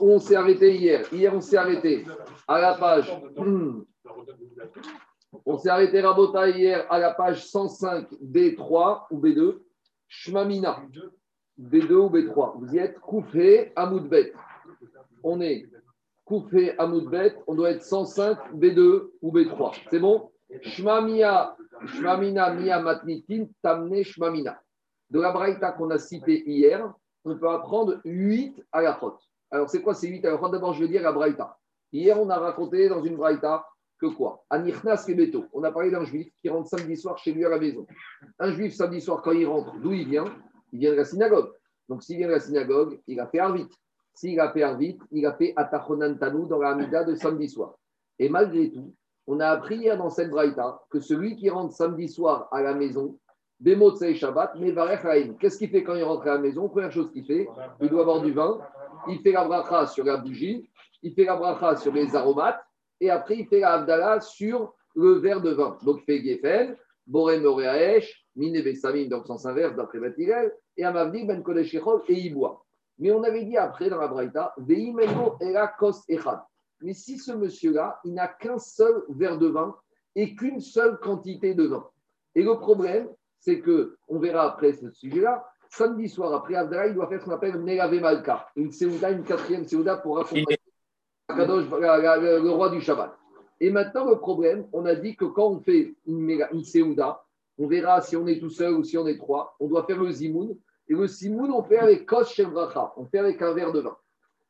où on s'est arrêté hier. Hier, on s'est arrêté à la page. On s'est arrêté Rabota hier à la page 105 B3 ou B2. Shmamina. B2 ou B3. Vous y êtes Koufé Amoudbet. On est Koufé Amoudbet. On doit être 105 B2 ou B3. C'est bon? Shmamia. Shmamina Mia Matnitin Tamne Shmamina. De la braïta qu'on a citée hier, on peut apprendre 8 à la faute. Alors, c'est quoi ces 8 à la D'abord, je vais dire la braïta. Hier, on a raconté dans une braïta que quoi? Anirnas Kebeto. On a parlé d'un juif qui rentre samedi soir chez lui à la maison. Un juif, samedi soir, quand il rentre, d'où il vient? Il vient de la synagogue. Donc, s'il vient de la synagogue, il a fait Arvit. S'il a fait Arvit, il a fait Atachonan Tanou dans la Hamida de samedi soir. Et malgré tout, on a appris hier dans cette braïta que celui qui rentre samedi soir à la maison, Bemotse Shabbat, mais Qu'est-ce qu'il fait quand il rentre à la maison? Première chose qu'il fait, il doit avoir du vin, il fait la bracha sur la bougie, il fait la bracha sur les aromates, et après il fait la Abdallah sur le verre de vin. Donc il fait Gefen, Boré Moreaesh, Mine Bessamim, donc sens inverse d'après Batirel, et Amavdi Ben Kodeshechol, et il boit. Mais on avait dit après dans la Braïta, Veimeno Era Kos Echad. Mais si ce monsieur-là, il n'a qu'un seul verre de vin et qu'une seule quantité de vin. Et le problème, c'est que, on verra après ce sujet-là, samedi soir, après Abdallah, il doit faire ce qu'on appelle Nelave Malka, une Seouda, une quatrième Seouda pour accompagner le roi du Shabbat. Et maintenant, le problème, on a dit que quand on fait une, une Seouda, on verra si on est tout seul ou si on est trois, on doit faire le Zimoun. Et le Zimoun, on fait avec Kos Shebracha, on fait avec un verre de vin.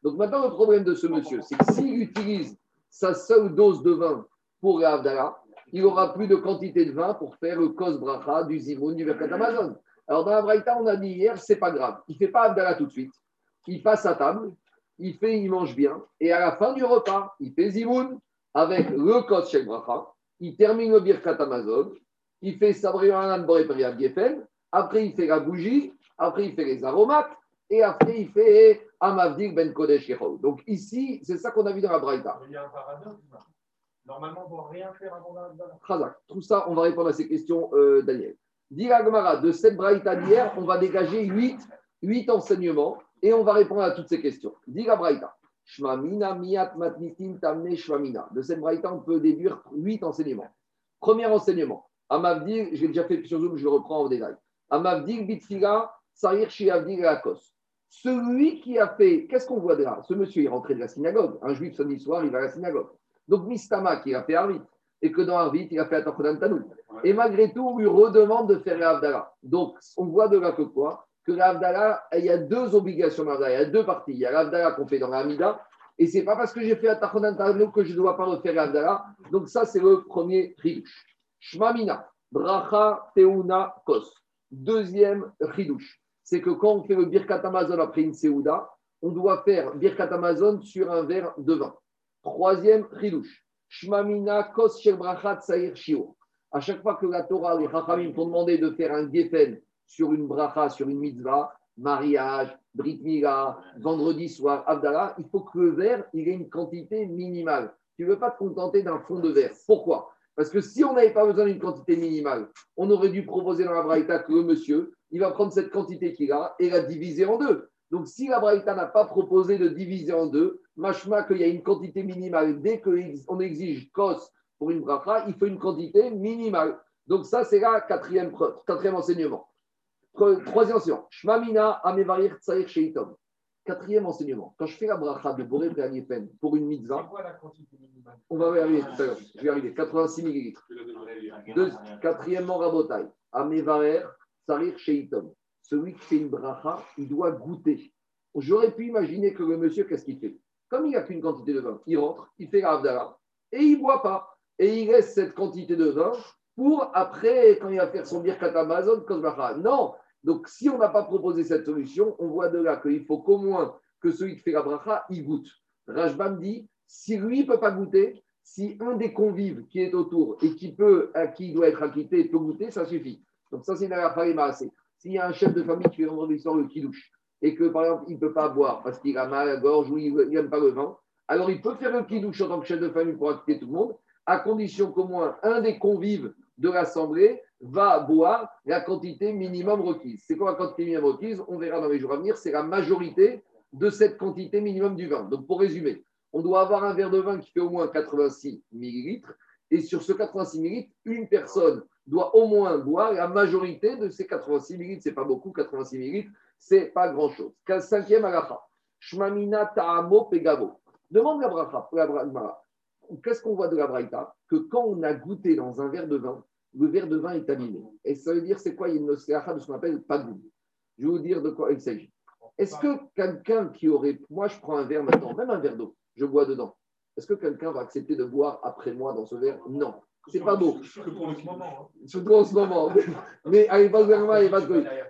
Donc maintenant, le problème de ce monsieur, c'est que s'il utilise sa seule dose de vin pour l'Abdallah, il n'aura plus de quantité de vin pour faire le kos bracha du zimoun du Mercat Amazon. Alors dans la Braïta, on a dit hier, c'est pas grave. Il fait pas Abdallah tout de suite. Il passe à table, il fait, il mange bien, et à la fin du repas, il fait zimoun avec le kos shel bracha. Il termine le birkat Amazon, il fait sabriyanan boreperiam gefen. Après, il fait la bougie. Après, il fait les aromates. Et après, il fait Amavdik ben Kodesh Donc ici, c'est ça qu'on a vu dans la Braïta. Il y a un paradoxe. Normalement, on ne doit rien faire avant la Tout ça, on va répondre à ces questions, euh, Daniel. Gomara, de cette braïta d'hier, on va dégager 8, 8 enseignements et on va répondre à toutes ces questions. Dira braïta. Shmamina miat matnitin tamne shmamina. De cette braïta, on peut déduire 8 enseignements. Premier enseignement. Amavdir, j'ai déjà fait sur Zoom, je reprends en détail. Amavdir bitfila sarir shiavdir akos. Celui qui a fait, qu'est-ce qu'on voit de là? Ce monsieur est rentré de la synagogue. Un juif samedi soir, il va à la synagogue. Donc Mistama qui a fait Arvit, et que dans Arvit, il a fait Atachodan. Et malgré tout, on lui redemande de faire l'Avdala. Donc on voit de là que quoi? Que l'Avdala, il y a deux obligations il y a deux parties. Il y a l'Avdala qu'on fait dans l'Amida, et c'est pas parce que j'ai fait Atachodan Tanout que je ne dois pas refaire l'Avdala. Donc ça, c'est le premier ridouche. Shmamina, Bracha, Teuna, Kos. Deuxième ridouche, c'est que quand on fait le Birkat Amazon après une Seouda, on doit faire Birkat Amazon sur un verre de vin. Troisième ridouche. Shmamina kos brachat saïr shio. À chaque fois que la Torah, les Chachamim t'ont demandé de faire un gefen sur une bracha, sur une mitzvah, mariage, brit mila, vendredi soir, Abdallah, il faut que le verre il ait une quantité minimale. Tu ne veux pas te contenter d'un fond de verre. Pourquoi? Parce que si on n'avait pas besoin d'une quantité minimale, on aurait dû proposer dans la braïta que le monsieur, il va prendre cette quantité qu'il a et la diviser en deux. Donc, si la Braïta n'a pas proposé de diviser en deux, machma qu'il y a une quantité minimale, dès qu'on exige kos pour une bracha, il faut une quantité minimale. Donc, ça, c'est la quatrième, quatrième enseignement. Troisième enseignement. Shmamina amevarir tsair sheitom. Quatrième enseignement. Quand je fais la bracha de Boré Préanifen pour une mitzvah, quoi la quantité minimale? on va y arriver tout à l'heure. Je vais arriver. 86 millilitres. quatrièmement, Rabotai. Amevarer tsair sheitom celui qui fait une bracha, il doit goûter. J'aurais pu imaginer que le monsieur, qu'est-ce qu'il fait? Comme il n'a qu'une quantité de vin, il rentre, il fait la et il ne boit pas. Et il laisse cette quantité de vin pour après, quand il va faire son birkat Amazon, Non Donc, si on n'a pas proposé cette solution, on voit de là qu'il faut qu'au moins que celui qui fait la bracha, il goûte. Rajbam dit si lui ne peut pas goûter, si un des convives qui est autour et qui peut, à qui doit être acquitté peut goûter, ça suffit. Donc, ça, c'est une assez. S'il y a un chef de famille qui fait vendredi soir le kidouche et que, par exemple, il ne peut pas boire parce qu'il a mal à la gorge ou il n'aime pas le vin, alors il peut faire le kidouche en tant que chef de famille pour acquitter tout le monde, à condition qu'au moins un des convives de l'Assemblée va boire la quantité minimum requise. C'est quoi la quantité minimum requise? On verra dans les jours à venir. C'est la majorité de cette quantité minimum du vin. Donc, pour résumer, on doit avoir un verre de vin qui fait au moins 86 millilitres. Et sur ce 86 millilitres, une personne doit au moins boire la majorité de ces 86 millilitres. Ce n'est pas beaucoup, 86 millilitres, c'est pas grand-chose. Cinquième agacha. Shmamina ta'amo pegavo. Demande la bracha, Qu'est-ce qu'on voit de la braïta? Que quand on a goûté dans un verre de vin, le verre de vin est abîmé. Et ça veut dire, c'est quoi? Il y a une de ce qu'on appelle goût. Je vais vous dire de quoi il s'agit. Est-ce que quelqu'un qui aurait. Moi, je prends un verre maintenant, même un verre d'eau, je bois dedans. Est-ce que quelqu'un va accepter de boire après moi dans ce verre? Non. C'est pas beau. Surtout en ce moment. Mais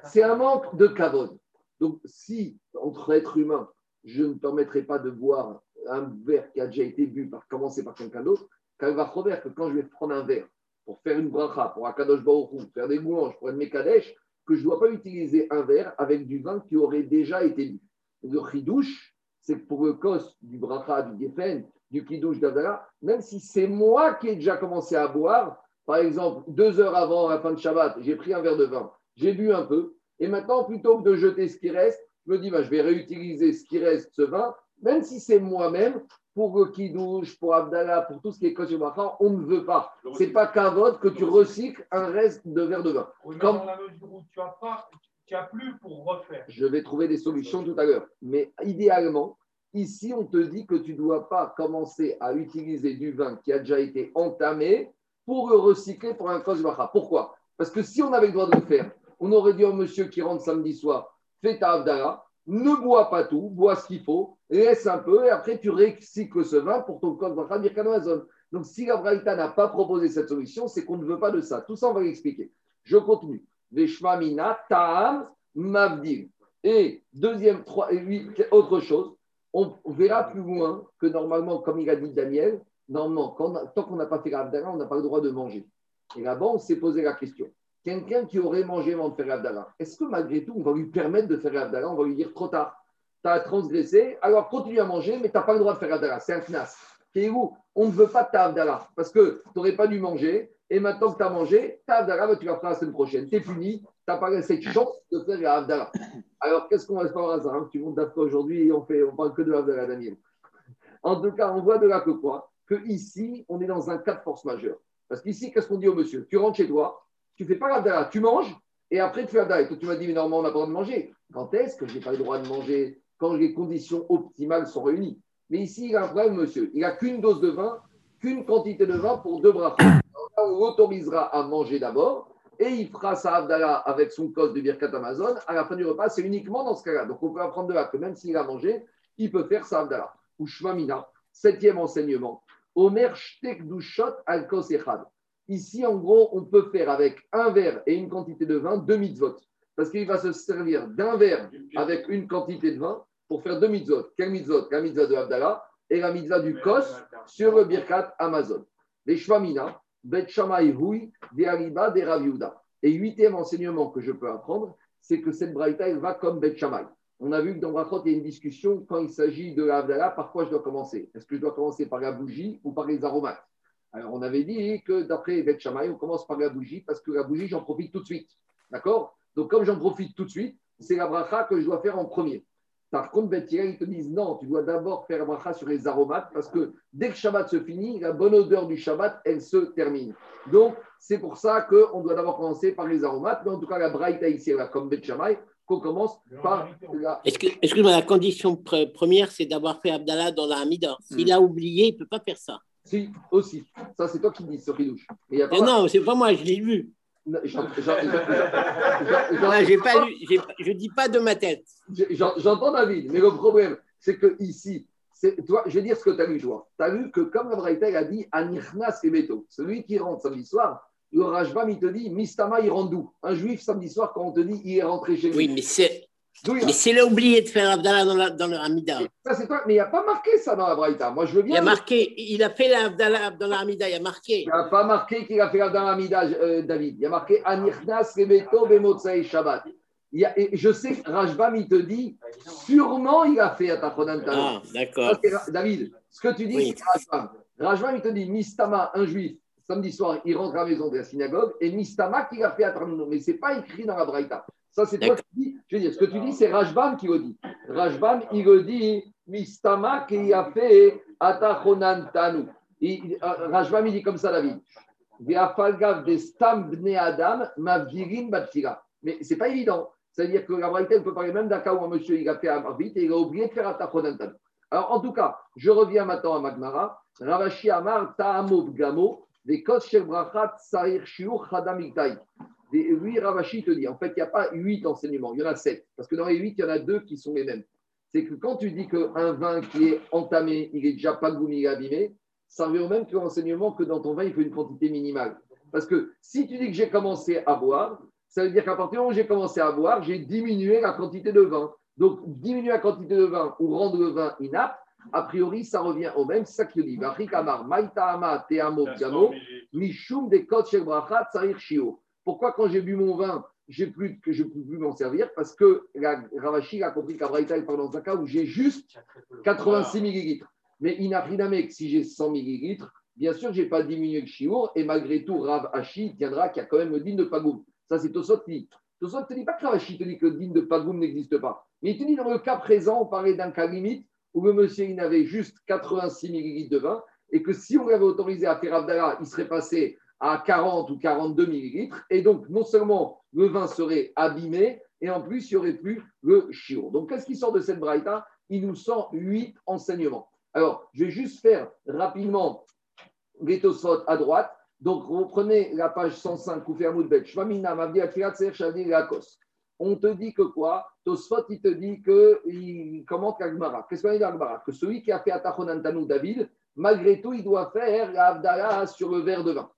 c'est un manque de cavode. Donc, si entre êtres humains, je ne permettrai pas de boire un verre qui a déjà été bu par commencer par quelqu'un d'autre, quand va Robert que quand je vais prendre un verre pour faire une bracha, pour un kadosh pour faire des louanges, pour une mekadesh, que je ne dois pas utiliser un verre avec du vin qui aurait déjà été bu. Le chidouche, c'est pour le cos du bracha, du gefen, du kidouche d'Adara, même si c'est moi qui ai déjà commencé à boire, par exemple, deux heures avant la fin de Shabbat, j'ai pris un verre de vin, j'ai bu un peu, et maintenant, plutôt que de jeter ce qui reste, je me dis, bah, je vais réutiliser ce qui reste, ce vin, même si c'est moi-même, pour le kidouche, pour Abdallah, pour tout ce qui est kosher on ne veut pas. C'est pas vote que tu recycles un reste de verre de vin. Comme... Dans la mesure où tu as pas, tu as plus pour refaire. Je vais trouver des solutions tout à l'heure. Mais idéalement, Ici, on te dit que tu ne dois pas commencer à utiliser du vin qui a déjà été entamé pour le recycler pour un bacha. Pourquoi? Parce que si on avait le droit de le faire, on aurait dit au monsieur qui rentre samedi soir, fais ta avdara, ne bois pas tout, bois ce qu'il faut, laisse un peu, et après tu recycles ce vin pour ton bacha birkan Amazon. Donc si la Braïta n'a pas proposé cette solution, c'est qu'on ne veut pas de ça. Tout ça, on va l'expliquer. Je continue. Veshmamina, Ta'am, Mavdil. Et deuxième, trois, autre chose, on verra plus loin que normalement, comme il a dit Daniel, normalement, tant qu'on n'a pas fait l'Abdallah, on n'a pas le droit de manger. Et là-bas, on s'est posé la question. Quelqu'un qui aurait mangé avant de faire l'Abdallah, est-ce que malgré tout, on va lui permettre de faire l'Abdallah On va lui dire trop tard, tu as transgressé, alors continue à manger, mais tu n'as pas le droit de faire l'Abdallah. C'est un knas. Où? On ne veut pas ta Abdallah parce que tu n'aurais pas dû manger, et maintenant que tu as mangé, ta Abdallah, tu la feras la semaine prochaine. Tu es puni, tu n'as pas cette chance de faire l'Abdallah. Alors, qu'est-ce qu'on va faire par hasard hein, Tu montes d'après aujourd'hui et on fait, on parle que de la Daniel. En tout cas, on voit de là que quoi Que ici, on est dans un cas de force majeure. Parce qu'ici, qu'est-ce qu'on dit au monsieur? Tu rentres chez toi, tu fais pas l'Abdallah, tu manges, et après tu fais l'Abdallah. Et toi, tu m'as dit, mais normalement, on n'a pas le droit de manger. Quand est-ce que je n'ai pas le droit de manger? Quand les conditions optimales sont réunies. Mais ici, il a un problème, monsieur. Il n'a qu'une dose de vin, qu'une quantité de vin pour deux bras. on l'autorisera à manger d'abord et il fera sa Abdallah avec son cos de Birkat Amazon à la fin du repas. C'est uniquement dans ce cas-là. Donc on peut apprendre de là que même s'il a mangé, il peut faire sa Abdallah. Ou Shmamina, septième enseignement. Omer Shtek Dushot al Echad. Ici, en gros, on peut faire avec un verre et une quantité de vin deux mitzvot. Parce qu'il va se servir d'un verre avec une quantité de vin pour faire deux mitzvot. Quel mitzvot? La mitzvah de Abdallah et la mitzvah du Kos sur le Birkat Amazon. Les Shmamina, Et huitième enseignement que je peux apprendre, c'est que cette braïta, elle va comme Bet Shammai. On a vu que dans Brachot, il y a une discussion quand il s'agit de l'Avdala, par quoi je dois commencer? Est-ce que je dois commencer par la bougie ou par les aromates? Alors, on avait dit que d'après Bet Shammai, on commence par la bougie parce que la bougie, j'en profite tout de suite. D'accord? Donc, comme j'en profite tout de suite, c'est la bracha que je dois faire en premier. Par contre, Bethia, ils te disent non, tu dois d'abord faire bracha sur les aromates parce que dès que Shabbat se finit, la bonne odeur du Shabbat, elle se termine. Donc, c'est pour ça qu'on doit d'abord commencer par les aromates. Mais en tout cas, la braïta ici, là, comme Beth qu'on commence par la. Excuse-moi, la condition première, c'est d'avoir fait Abdallah dans la Hamida. S'il hmm. a oublié, il ne peut pas faire ça. Si, aussi. Ça, c'est toi qui dis, ce Ridouche. Non, c'est pas moi, je l'ai vu. Je ne dis pas de ma tête. J'entends David, mais le problème, c'est que ici, toi, je vais dire ce que tu as lu, toi. Tu as lu que comme la a dit, Anirnas Kebeto, celui qui rentre samedi soir, le Rajbam, il te dit, Mistama, il rentre d'où? Un juif samedi soir, quand on te dit, il est rentré chez lui. Oui, mais c'est mais c'est là oublié de faire Abdallah dans, la, dans le Hamida. Ça, c'est toi. Mais il n'y a pas marqué ça dans la Braïta. Moi, je veux bien. Il a marqué, il a fait l'Abdallah dans la Hamida, il a marqué. Il n'a pas marqué qu'il a fait l'Abdallah dans la Hamida, euh, David. Il y a marqué Anirnas Rebeto Bemotsai Shabbat. Il y a, et je sais que Rajbam, il te dit, sûrement il a fait Atachonan Ah, d'accord. David, ce que tu dis, oui. c'est Rajbam. Rajbam, il te dit, Mistama, un juif, samedi soir, il rentre à la maison de la synagogue, et Mistama, qu'il a fait Atachonan. Mais ce n'est pas écrit dans la Braïta. Ça, c'est toi qui dis. Je veux dire, ce que tu dis, c'est Rajbam qui le dit. Rajbam, il le dit, Mistama qui a fait Atachonan Tanu. Euh, Rajbam, il dit comme ça, David. De stam bne Adam, mavdirin batfila. Mais c'est pas évident. C'est-à-dire que la Braïta, elle peut parler même d'un cas où un monsieur il a fait un vite et il a oublié de faire Atachonan Tanu. Alors, en tout cas, je reviens maintenant à Magmara. Ravashi Amar Ta'amov Gamo, des Kos Shel Brachat Sarir Shiur Des- Lui, Ravashi te dit, en fait, il n'y a pas huit enseignements, il y en a sept. Parce que dans les huit, il y en a deux qui sont les mêmes. C'est que quand tu dis qu'un vin qui est entamé, il est déjà pas il est abîmé, ça revient au même que l'enseignement que dans ton vin, il faut une quantité minimale. Parce que si tu dis que j'ai commencé à boire, ça veut dire qu'à partir du moment où j'ai commencé à boire, j'ai diminué la quantité de vin. Donc, diminuer la quantité de vin ou rendre le vin inapte, a priori, ça revient au même. C'est ça qu'il dit. Amar, Teamo, Mishum de Shio. Pourquoi, quand j'ai bu mon vin, j'ai plus, que je ne peux plus m'en servir? Parce que la Ravashi a compris qu'Abraïta, il parle dans un cas où j'ai juste 86 millilitres. Mais Inafriname, si j'ai 100 millilitres, bien sûr, je n'ai pas diminué le chiour. Et malgré tout, Rav Hashi tiendra qu'il y a quand même le digne de Pagoum. Ça, c'est Tosot qui dit. Tosot ne te dit pas que Rav Hashi te dit que le digne de Pagoum n'existe pas. Mais il te dit, dans le cas présent, on parlait d'un cas limite où le monsieur, il n'avait juste 86 millilitres de vin. Et que si on l'avait autorisé à faire Abdallah, il serait passé à 40 ou 42 millilitres. Et donc, non seulement le vin serait abîmé, et en plus, il n'y aurait plus le chiour. Donc, qu'est-ce qui sort de cette braïta? Il nous sort huit enseignements. Alors, je vais juste faire rapidement les à droite. Donc, vous prenez la page 105, Koufer Moudbet, Shvamina, Mavdi Afirat, Ser Shadi, Lakos. On te dit que quoi? Tosfot, il te dit qu'il commente l'Agmara. Qu'est-ce qu'on dit l'Agmara? Que celui qui a fait Atachonantanu David, malgré tout, il doit faire la sur le verre de vin.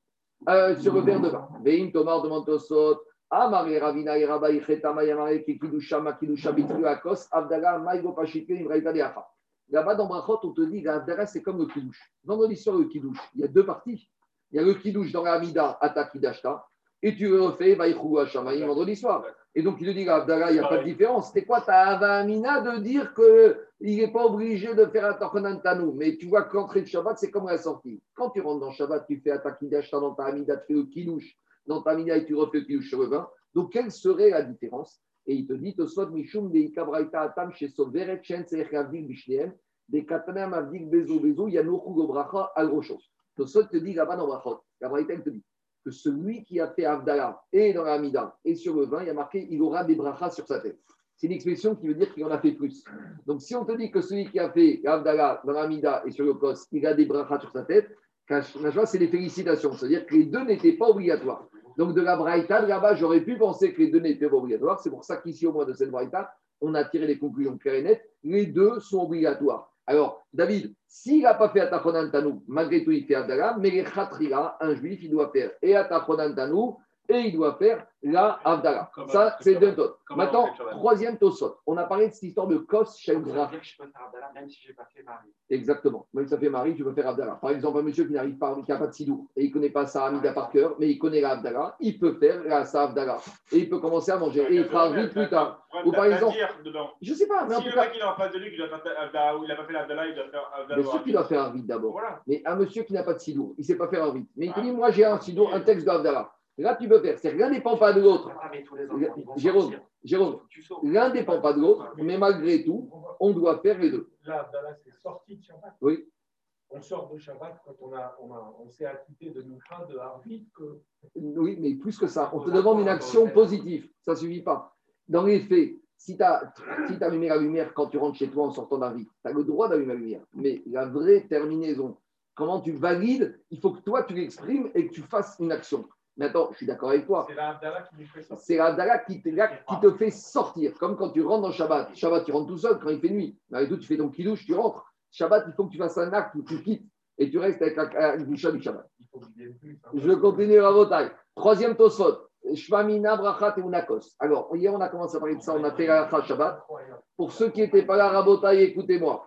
Euh, sur le verre de vin. Veim Tomar demande Tosfot. Amare Ravina et Rabba Icheta Mayamare Kikidusha Makidusha Bitru Akos Abdallah Maïgo Pashike Imraïta Deacha. Là-bas dans Brachot, on te dit que l'Abdallah, c'est comme le Kiddush. Vendredi soir, le Kiddush, il y a deux parties. Il y a le Kiddush dans la Amida, Ata Kidashta, et tu refais, Vaïchou Hashamaï, vendredi soir. Et donc, il te dit qu'Abdallah, il n'y a pas de différence. C'était quoi ta Avamina de dire qu'il n'est pas obligé de faire Atakonan Tanou Mais tu vois que l'entrée de Shabbat, c'est comme la sortie. Quand tu rentres dans Shabbat, tu fais Ata Kidashta dans ta Amida, tu fais le Kiddush dans ta Amida et tu refais le sur le vin. Donc, quelle serait la différence? Et il te dit, Tosot Mishum de Ikabraita Atam chez Soveret Chen Seech Avdik Bishneem des Katanam Avdik Bezo Bezo Yanochu Gobracha Al Roshos. Tosot te dit là-bas dans Brachot, la Braïta te dit que celui qui a fait Avdala et dans la Amida et sur le vin, il y a marqué il aura des brachas sur sa tête. C'est une expression qui veut dire qu'il en a fait plus. Donc si on te dit que celui qui a fait Avdala dans la Amida et sur le Kos, il a des brachas sur sa tête, c'est des félicitations. C'est-à-dire que les deux n'étaient pas obligatoires. Donc de la Braïta, là-bas, j'aurais pu penser que les deux n'étaient pas obligatoires. C'est pour ça qu'ici, au moins de cette Braïta, on a tiré les conclusions claires et nettes. Les deux sont obligatoires. Alors, David, s'il n'a pas fait Atachonan Tanou, malgré tout, il fait Abdallah, mais les Khatrila, un juif, il doit faire. Et Atachonan Tanou, et il doit faire la Abdallah. Comment- Ça, c'est deux on Maintenant, troisième tosot. On a parlé de cette histoire de Kos Ça Shel veut Graf. dire que je peux faire Abdallah même si je n'ai pas fait Marie. Exactement. Même si ça fait Marie, tu peux faire Abdallah. Par exemple, un monsieur qui n'arrive pas, qui n'a pas de sidou et il ne connaît pas sa Hamida par cœur, mais il connaît la Abdallah, il peut faire la sa Abdallah. Et il peut commencer à manger. Et il fera vite plus tard. Ou par exemple-. Je ne sais pas, mais Si le mec il est en face de lui, il n'a pas fait l'Abdallah, il doit faire Abdallah. bien sûr qu'il doit faire un vide d'abord. Mais un monsieur qui n'a pas de sidou, il ne sait pas faire un vide. Mais il te dit, moi j'ai un sidou, un texte d'Abdallah. Là, tu peux faire. C'est l'un ne dépend pas de l'autre. Ah, Jérôme. Jérôme, l'un ne dépend pas de l'autre, mais malgré tout, on doit faire les deux. Là, c'est sorti de Shabbat. Oui. On sort de Shabbat quand on, a, on, a, on s'est acquitté de Moucha, de Harvit, que Oui, mais plus que ça, on te demande une action positive. Ça ne suffit pas. Dans les faits, si tu as, si allumé la lumière quand tu rentres chez toi en sortant d'un tu as le droit d'allumer la lumière. Mais la vraie terminaison, comment tu valides, il faut que toi, tu l'exprimes et que tu fasses une action. Maintenant, je suis d'accord avec toi. c'est la Abdallah qui nous fait sortir. C'est qui, te- là, qui te fait sortir. Comme quand tu rentres dans Shabbat. Shabbat, tu rentres tout seul quand il fait nuit. Malgré tout, tu fais ton kidouche, tu rentres. Shabbat, il faut que tu fasses un acte où tu quittes et tu restes avec la, la boucha du Shabbat. Je continue à votaille. Troisième tosot. Shvamina, Brachat et Unakos. Alors, hier, on a commencé à parler de ça. On a fait la Shabbat. Pour ceux qui n'étaient pas là, Rabotaille, écoutez-moi.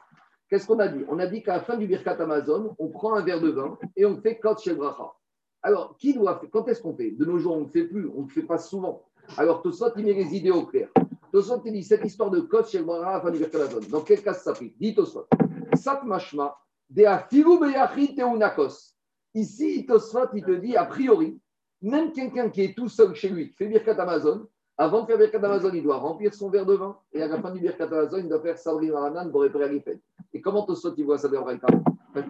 Qu'est-ce qu'on a dit? On a dit qu'à la fin du Birkat Amazon, on prend un verre de vin et on fait Kot Shel Bracha. Alors, qui doit faire Quand est-ce qu'on fait? De nos jours, on ne le fait plus, on ne le fait pas souvent. Alors, Tosot, il met les idées au clair. Tosot, il dit cette histoire de Kot Shel Bracha à la fin du Birkat Amazon. Dans quel cas ça s'applique? Dit Tosot. Sat Mashma, de Afiru Beyachid Teunakos. Ici, Tosot, il te dit, a priori, même quelqu'un qui est tout seul chez lui, qui fait Birkat Amazon, Avant de faire Birkat Amazon, il doit remplir son verre de vin. Et à la fin du Birkat Amazon, il doit faire Sabri Maranan pour réparer l'Ifed. Et comment Tosot il voit ça dans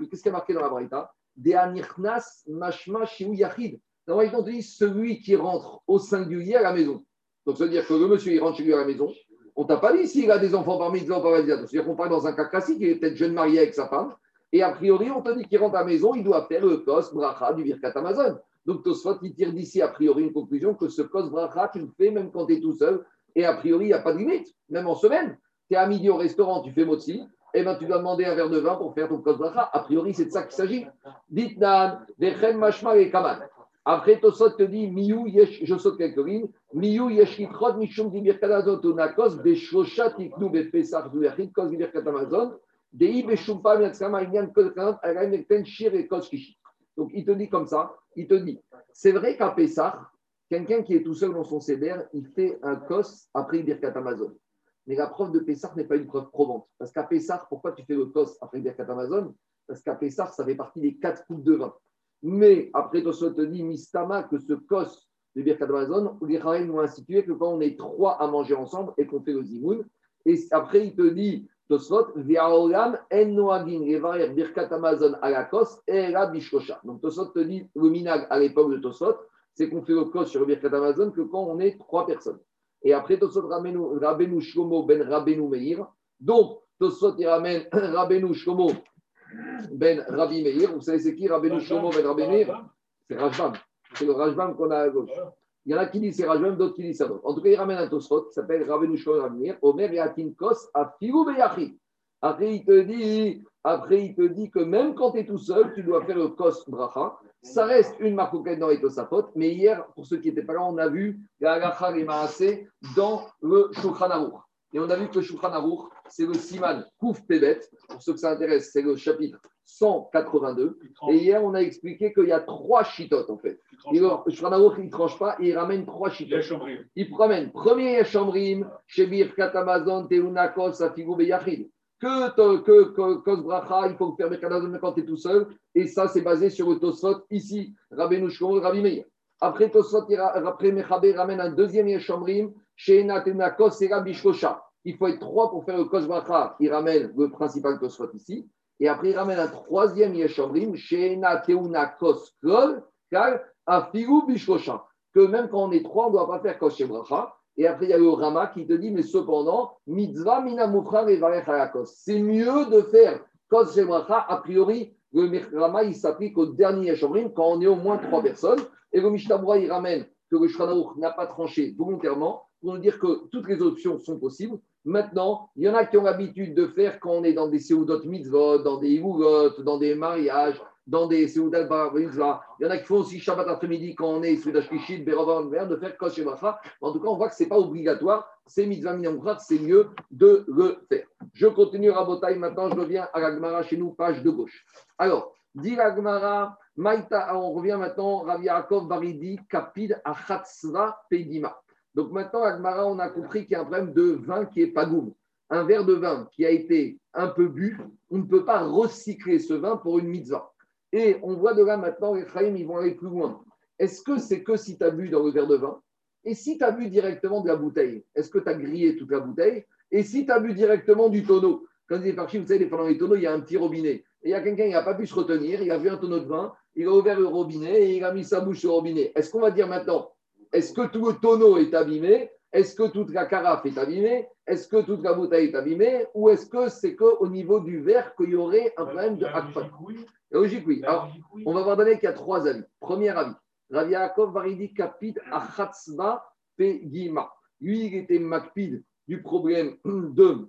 Qu'est-ce qui est marqué dans la Braïta? De Anirknas Mashma Shiu Yachid. La Braïta, on dit celui qui rentre au singulier à la maison. Donc, ça veut dire que le monsieur, il rentre chez lui à la maison. On t'a pas dit s'il a des enfants parmi les enfants C'est-à-dire qu'on parle dans un cas classique, il est peut-être jeune marié avec sa femme. Et a priori, on te dit qu'il rentre à la maison, il doit faire le kos bracha du Birkat Amazon. Donc Tosfot, il tire d'ici a priori une conclusion que ce kos bracha, tu le fais même quand tu es tout seul. Et a priori, il n'y a pas de limite, même en semaine. Tu es à midi au restaurant, tu fais motzi, et ben tu dois demander un verre de vin pour faire ton kos bracha. A priori, c'est de ça qu'il s'agit. Dit nan, vechen mashma et kaman. Après, Tosot te dit, miyu yesh, je saute quelques lignes, miyu yesh litrod mishum di birkat amazon tonakos beshosha tiknu bepesach du yachid kos di birkat amazon. Donc, il te dit comme ça, il te dit, c'est vrai qu'à Pessah, quelqu'un qui est tout seul dans son CDR, il fait un kos après Birkat Amazon. Mais la preuve de Pessah n'est pas une preuve probante. Parce qu'à Pessah, pourquoi tu fais le kos après Birkat Amazon? Parce qu'à Pessah, ça fait partie des quatre coupes de vin. Mais après, Tosot te dit, Mistama, que ce kos de Birkat Amazon, les Rahim ont institué que quand on est trois à manger ensemble et qu'on fait le zimoun, et après, il te dit, Tosfot, Viaolam, En Noagin, Evarer, Birkat Amazon, Alakos, et la Bishkosha. Donc Tosfot te dit, le minag à l'époque de Tosfot, c'est qu'on fait le kos sur Birkat Amazon que quand on est trois personnes. Et après Tosfot, Rabbeinu Shlomo ben Rabbeinu Meir. Donc Tosfot, il ramène Rabbeinu Shlomo ben Rabbi Meir. Vous savez c'est qui Rabbeinu Shlomo ben Rabbi Meir? C'est Rajbam. C'est le Rajbam qu'on a à gauche. Il y en a qui disent c'est Rajbam, d'autres qui disent ça. En tout cas, il ramène un Tosfot qui s'appelle Rabbeinu Shlomo Rabbeinu Omer et Atin Kos à Filou Beyachid. Après, il te dit, après, il te dit que même quand tu es tout seul, tu dois faire le Kos Bracha. Ça reste une marcoquette dans les Tosafot, mais hier, pour ceux qui n'étaient pas là, on a vu la Halacha et Maasé dans le Shulchan Aruch. Et on a vu que le Shulchan Aruch, c'est le Siman Kouf Pebet. Pour ceux que ça intéresse, c'est le chapitre 182. Et hier, on a expliqué qu'il y a trois chitotes, en fait. Et le Shulchan Aruch, il ne tranche pas, et il ramène trois chitotes. Il ramène premier Yeshomrim, Shebir Katamazon, Teunakos, Afigou Beyachid que, que, Bracha, il faut faire Merkadazon quand tu es tout seul. Et ça, c'est basé sur le Tosot ici, Rabbeinu Shlomo, Rabbi Meir. Après Tosot, après Mechabé ramène un deuxième Yeshomrim, Sheena Tenakos et Rabbi Shosha. Il faut être trois pour faire le Kos Bracha. Il ramène le principal Tosot ici. Et après, il ramène un troisième Sheena Teunakos Klol, Kal, Afigu Bishosha. Que même quand on est trois, on ne doit pas faire Kos Bracha. Et après, il y a le Rama qui te dit, mais cependant, mitzvah mina et C'est mieux de faire kos shebracha. A priori, le Rama, il s'applique au dernier Yeshomrim quand on est au moins trois personnes. Et le Mishtabura, il ramène que le Shranaouk n'a pas tranché volontairement pour nous dire que toutes les options sont possibles. Maintenant, il y en a qui ont l'habitude de faire quand on est dans des Seudot mitzvot, dans des Ivugot, dans des mariages, dans des Seoudat Bar Il y en a qui font aussi Shabbat après-midi quand on est Soudash Kishit, Berovan, de faire Kosh En tout cas, on voit que ce n'est pas obligatoire. C'est mitzvah c'est mieux de le faire. Je continue Rabotai. Maintenant, je reviens à la chez nous, page de gauche. Alors, dit la Gemara, Maïta, on revient maintenant, Rav Yaakov Baridi, Kapid, Achatzva, Pedima. Donc maintenant, à Gemara, on a compris qu'il y a un problème de vin qui est pagoum. Un verre de vin qui a été un peu bu, on ne peut pas recycler ce vin pour une mitzvah. Et on voit de là maintenant, les Chaim, ils vont aller plus loin. Est-ce que c'est que si tu as bu dans le verre de vin? Et si tu as bu directement de la bouteille, est-ce que tu as grillé toute la bouteille? Et si tu as bu directement du tonneau? Quand il est parti, vous savez, pendant les tonneaux, il y a un petit robinet. Et il y a quelqu'un qui n'a pas pu se retenir, il a vu un tonneau de vin, il a ouvert le robinet et il a mis sa bouche au robinet. Est-ce qu'on va dire maintenant, est-ce que tout le tonneau est abîmé? Est-ce que toute la carafe est abîmée? Est-ce que toute la bouteille est abîmée? Ou est-ce que c'est qu'au niveau du verre qu'il y aurait un problème de Logique, oui. Alors, on va voir donner qu'il y a trois avis. Premier avis. Rav Yaakov Varidi Kapit Achatzba Pegima. Lui, il était makpid du problème de,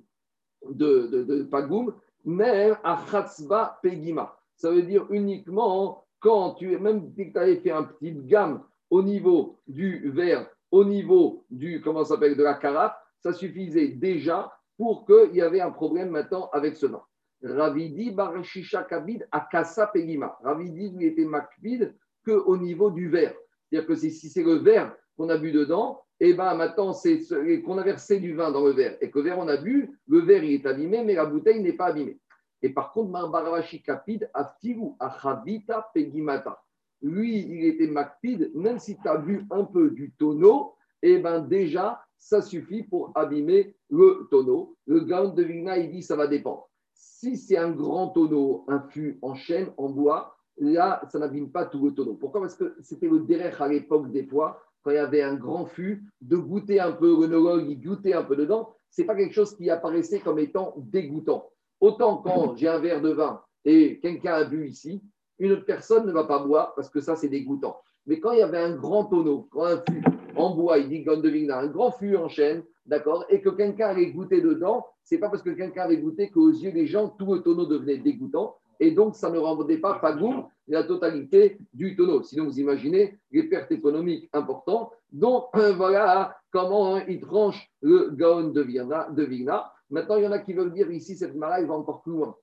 de, de, de Pagoum, mais Achatzba Pegima. Ça veut dire uniquement quand tu es, même si tu avais fait un petit gamme au niveau du verre, au niveau du, comment s'appelle, de la carafe, ça suffisait déjà pour qu'il y avait un problème maintenant avec ce vin. Ravidi Barishisha Kabid Akasa Pegima. Ravidi lui était makbid qu'au niveau du verre. C'est-à-dire que si c'est le verre qu'on a bu dedans, et eh ben maintenant c'est qu'on a versé du vin dans le verre et que le verre on a bu, le verre il est abîmé, mais la bouteille n'est pas abîmée. Et par contre, Marbaravashi Kapid Achavita Pegimata. Lui, il était makpid, même si tu as bu un peu du tonneau, eh bien déjà, ça suffit pour abîmer le tonneau. Le Gaon de Vigna, il dit ça va dépendre. Si c'est un grand tonneau, un fût en chêne, en bois, là, ça n'abîme pas tout le tonneau. Pourquoi? Parce que c'était le derrière à l'époque des fois, quand il y avait un grand fût, de goûter un peu, l'onologue, il goûtait un peu dedans, c'est pas quelque chose qui apparaissait comme étant dégoûtant. Autant quand j'ai un verre de vin et quelqu'un a bu ici, une autre personne ne va pas boire parce que ça, c'est dégoûtant. Mais quand il y avait un grand tonneau, quand un fût en bois, il dit Gond de Vigna, un grand fût en chêne, d'accord, et que quelqu'un avait goûté dedans, c'est pas parce que quelqu'un avait goûté qu'aux yeux des gens, tout le tonneau devenait dégoûtant, et donc ça ne rendait pas Pagoum la totalité du tonneau. Sinon, vous imaginez les pertes économiques importantes. Donc, voilà comment il tranche le Gaon. De Vigna. Maintenant, il y en a qui veulent dire ici, cette mara, va encore plus loin.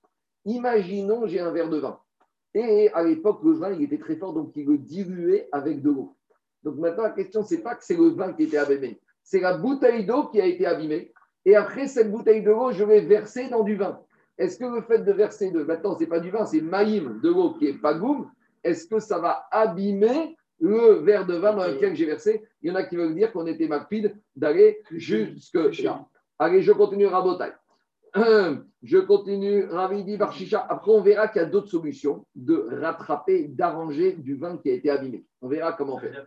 Imaginons, j'ai un verre de vin. Et à l'époque, le vin, il était très fort, donc il le diluait avec de l'eau. Donc maintenant, la question, c'est pas que c'est le vin qui était abîmé, c'est la bouteille d'eau qui a été abîmée. Et après, cette bouteille d'eau, je vais verser dans du vin. Est-ce que le fait de verser de, maintenant, ce n'est pas du vin, c'est maïm, de l'eau qui est pagoum, est-ce que ça va abîmer le verre de vin dans lequel j'ai versé? Il y en a qui veulent dire qu'on était rapide d'aller jusque là. Allez, je continue Rabotai. Je continue Ravidi Barchicha. Après, on verra qu'il y a d'autres solutions de rattraper, d'arranger du vin qui a été abîmé. On verra comment faire.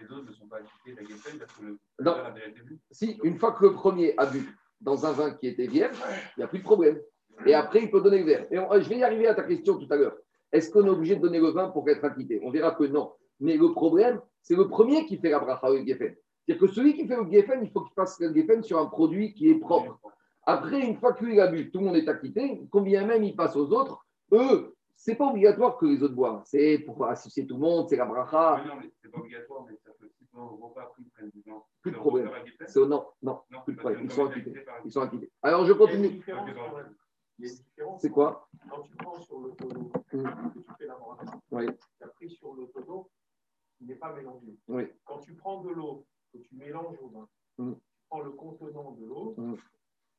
Les autres ne sont pas acquittés de la parce que le Non. été bu. Si, une fois que le premier a bu dans un vin qui était vierge, il n'y a plus de problème. Et après, il peut donner le verre. Et on- je vais y arriver à ta question tout à l'heure. Est-ce qu'on est obligé de donner le vin pour être acquitté? On verra que non. Mais le problème, c'est le premier qui fait la bracha au Geffen. C'est-à-dire que celui qui fait le Geffen, il faut qu'il fasse le Geffen sur un produit qui est propre. Après, une fois que lui il a bu, tout le monde est acquitté, combien même il passe aux autres, eux, c'est pas obligatoire que les autres boivent. C'est pour associer tout le monde, c'est la bracha. Oui, non, mais c'est pas obligatoire, mais ça peut. Plus de problème. C'est- Non, non, Non, plus de problème. Ils sont acquittés. Ils sont acquittés. Alors, je continue. C'est quoi Quand tu prends sur le tonneau, Mm. que tu fais la brasse, Oui. tu as pris sur le tonneau, il n'est pas mélangé. Oui. Quand tu prends de l'eau, que tu mélanges au vin, Mm. tu prends le contenant de l'eau, Mm.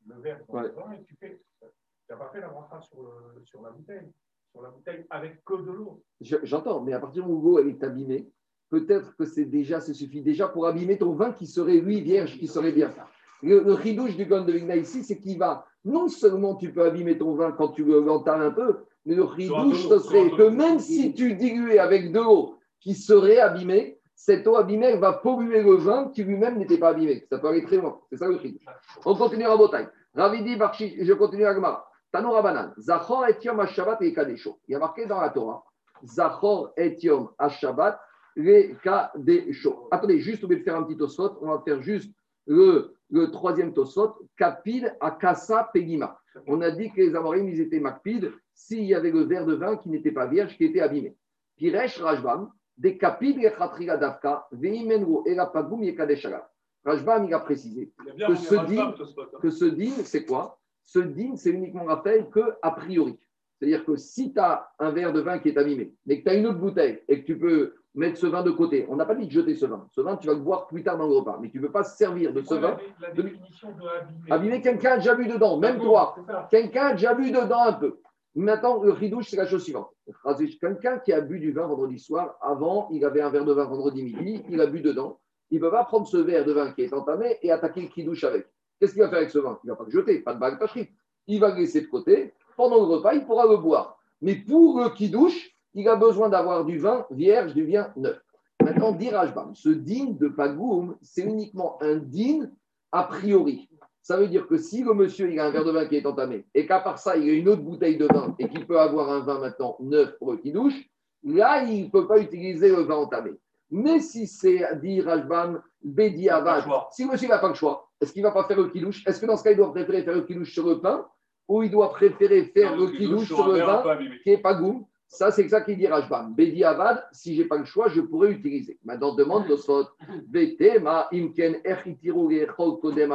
le verre dans Ouais. le vin, et tu fais. Tu n'as pas fait la bracha sur, le- sur la bouteille. Sur la bouteille avec que de l'eau. Je- J'entends, mais à partir du moment où l'eau est abîmée, peut-être que c'est déjà, ça suffit déjà pour abîmer ton vin qui serait, lui, vierge, qui serait bien. Le, le ridouche du Gon de Vigna ici, c'est qu'il va, non seulement tu peux abîmer ton vin quand tu le- l'entames un peu, mais le ridouche, ce serait que même si tu diluais avec de l'eau qui serait abîmée, cette eau abîmée va polluer le vin qui lui-même n'était pas abîmé. Ça peut aller très loin. C'est ça le ridouche. On continue à Botaï. Ravidi Barchi, je continue à Gemara. Tano Rabanan. Zachor et Yom HaShabbat et Kadesho. Il y a marqué dans la Torah. Zachor et Yom HaShabbat les Kadesho. Attendez, juste lieu de faire un petit tosfot, on va faire juste le, le troisième tosfot. Kapil Akasa Pegima. On a dit que les Amorim, ils étaient makpid s'il y avait le verre de vin qui n'était pas vierge, qui était abîmé. Piresh Rajbam, des Kapil Yechatriga Davka, Veimenru Elapagum Yekadeshara. Rajbam, il a précisé Il a bien Que on ce hein. que ce din, c'est quoi? Ce din, c'est uniquement rappel que a priori. C'est-à-dire que si tu as un verre de vin qui est abîmé, mais que tu as une autre bouteille et que tu peux mettre ce vin de côté, on n'a pas dit de jeter ce vin. Ce vin, tu vas le boire plus tard dans le repas, mais tu ne peux pas se servir de ce vin. la, la de- définition de abîmer Abîmer, quelqu'un a déjà bu dedans, même toi. Quelqu'un a déjà bu dedans un peu. Maintenant, le ridouche, c'est la chose suivante. Quelqu'un qui a bu du vin vendredi soir, avant, il avait un verre de vin vendredi midi, il a bu dedans. Il ne peut pas prendre ce verre de vin qui est entamé et attaquer le ridouche avec. Qu'est-ce qu'il va faire avec ce vin? Il ne va pas le jeter, pas de bague tachrit. Il va le laisser de côté. Pendant le repas, il pourra le boire. Mais pour le kidouche, il a besoin d'avoir du vin vierge, du vin neuf. Maintenant, dit Rajbam, ce din de Pagoum, c'est uniquement un din a priori. Ça veut dire que si le monsieur il a un verre de vin qui est entamé et qu'à part ça, il a une autre bouteille de vin et qu'il peut avoir un vin maintenant neuf pour le kidouche, là, il ne peut pas utiliser le vin entamé. Mais si c'est, dit Rajbam, Bedi Pas Avad, le choix. si le monsieur n'a pas le choix, est-ce qu'il ne va pas faire le kidouche? Est-ce que dans ce cas, il doit préférer faire le kidouche sur le pain? Ou il doit préférer faire le kidouche sur le vin qui est pas goum. Ça, c'est ça qu'il dit Rajbam. Bedi Avad, si j'ai pas le choix, je pourrais utiliser. Maintenant, demande. Vete ma imken kodem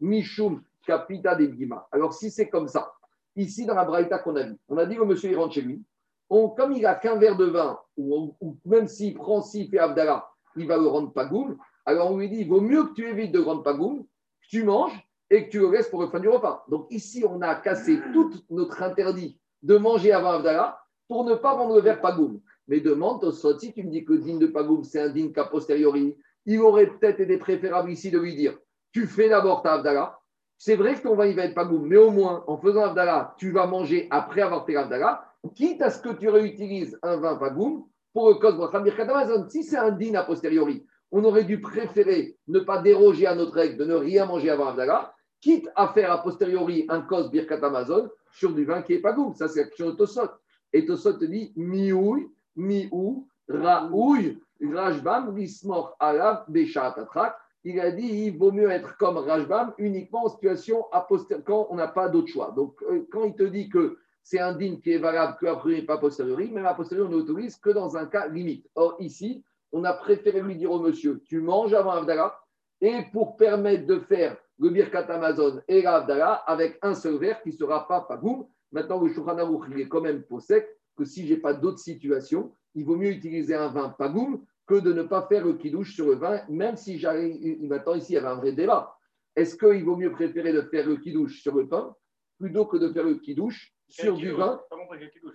mishum de. Alors, si c'est comme ça, ici dans la Braïta qu'on a vu, on a dit que monsieur il rentre chez lui. Comme il a qu'un verre de vin, ou, même s'il prend, s'il fait Abdallah, il va le rendre pas goum. Alors, on lui dit il vaut mieux que tu évites de rendre pas goum, que tu manges et que tu le laisses pour le fin du repas. Donc, ici, on a cassé tout notre interdit de manger avant Abdallah pour ne pas vendre le verre pagoum. Mais demande si tu me dis que digne de pagoum, c'est un digne qu'a posteriori, il aurait peut-être été préférable ici de lui dire tu fais d'abord ta Avdala. C'est vrai que ton vin il va être pas goût, mais au moins en faisant Avdala, tu vas manger après avoir fait Avdala, quitte à ce que tu réutilises un vin pas goût pour le cause Si c'est un din a posteriori, on aurait dû préférer ne pas déroger à notre règle de ne rien manger avant Avdala, quitte à faire a posteriori un cause birkat Amazon sur du vin qui n'est pas goût. Ça, c'est l'action de Tosot. Et Tosot te dit miouï, miou, raouï, rajbam, lismor, alav, beshat, atrak. Il a dit il vaut mieux être comme Rajbam uniquement en situation a quand on n'a pas d'autre choix. Donc, euh, quand il te dit que c'est un din qui est valable que priori pas a posteriori, même a posteriori, on n'autorise que dans un cas limite. Or, ici, on a préféré lui dire au monsieur tu manges avant Avdala, et pour permettre de faire le Birkat Amazon et l'Avdala avec un seul verre qui ne sera pas pagoum. Maintenant, le Shulchan il est quand même pour sec que si je n'ai pas d'autres situations, il vaut mieux utiliser un vin pagoum que de ne pas faire le kidouche sur le vin, même si j'arrive. Maintenant, ici, il y avait un vrai débat. Est-ce qu'il vaut mieux préférer de faire le kidouche sur le pain plutôt que de faire le kidouche sur du vin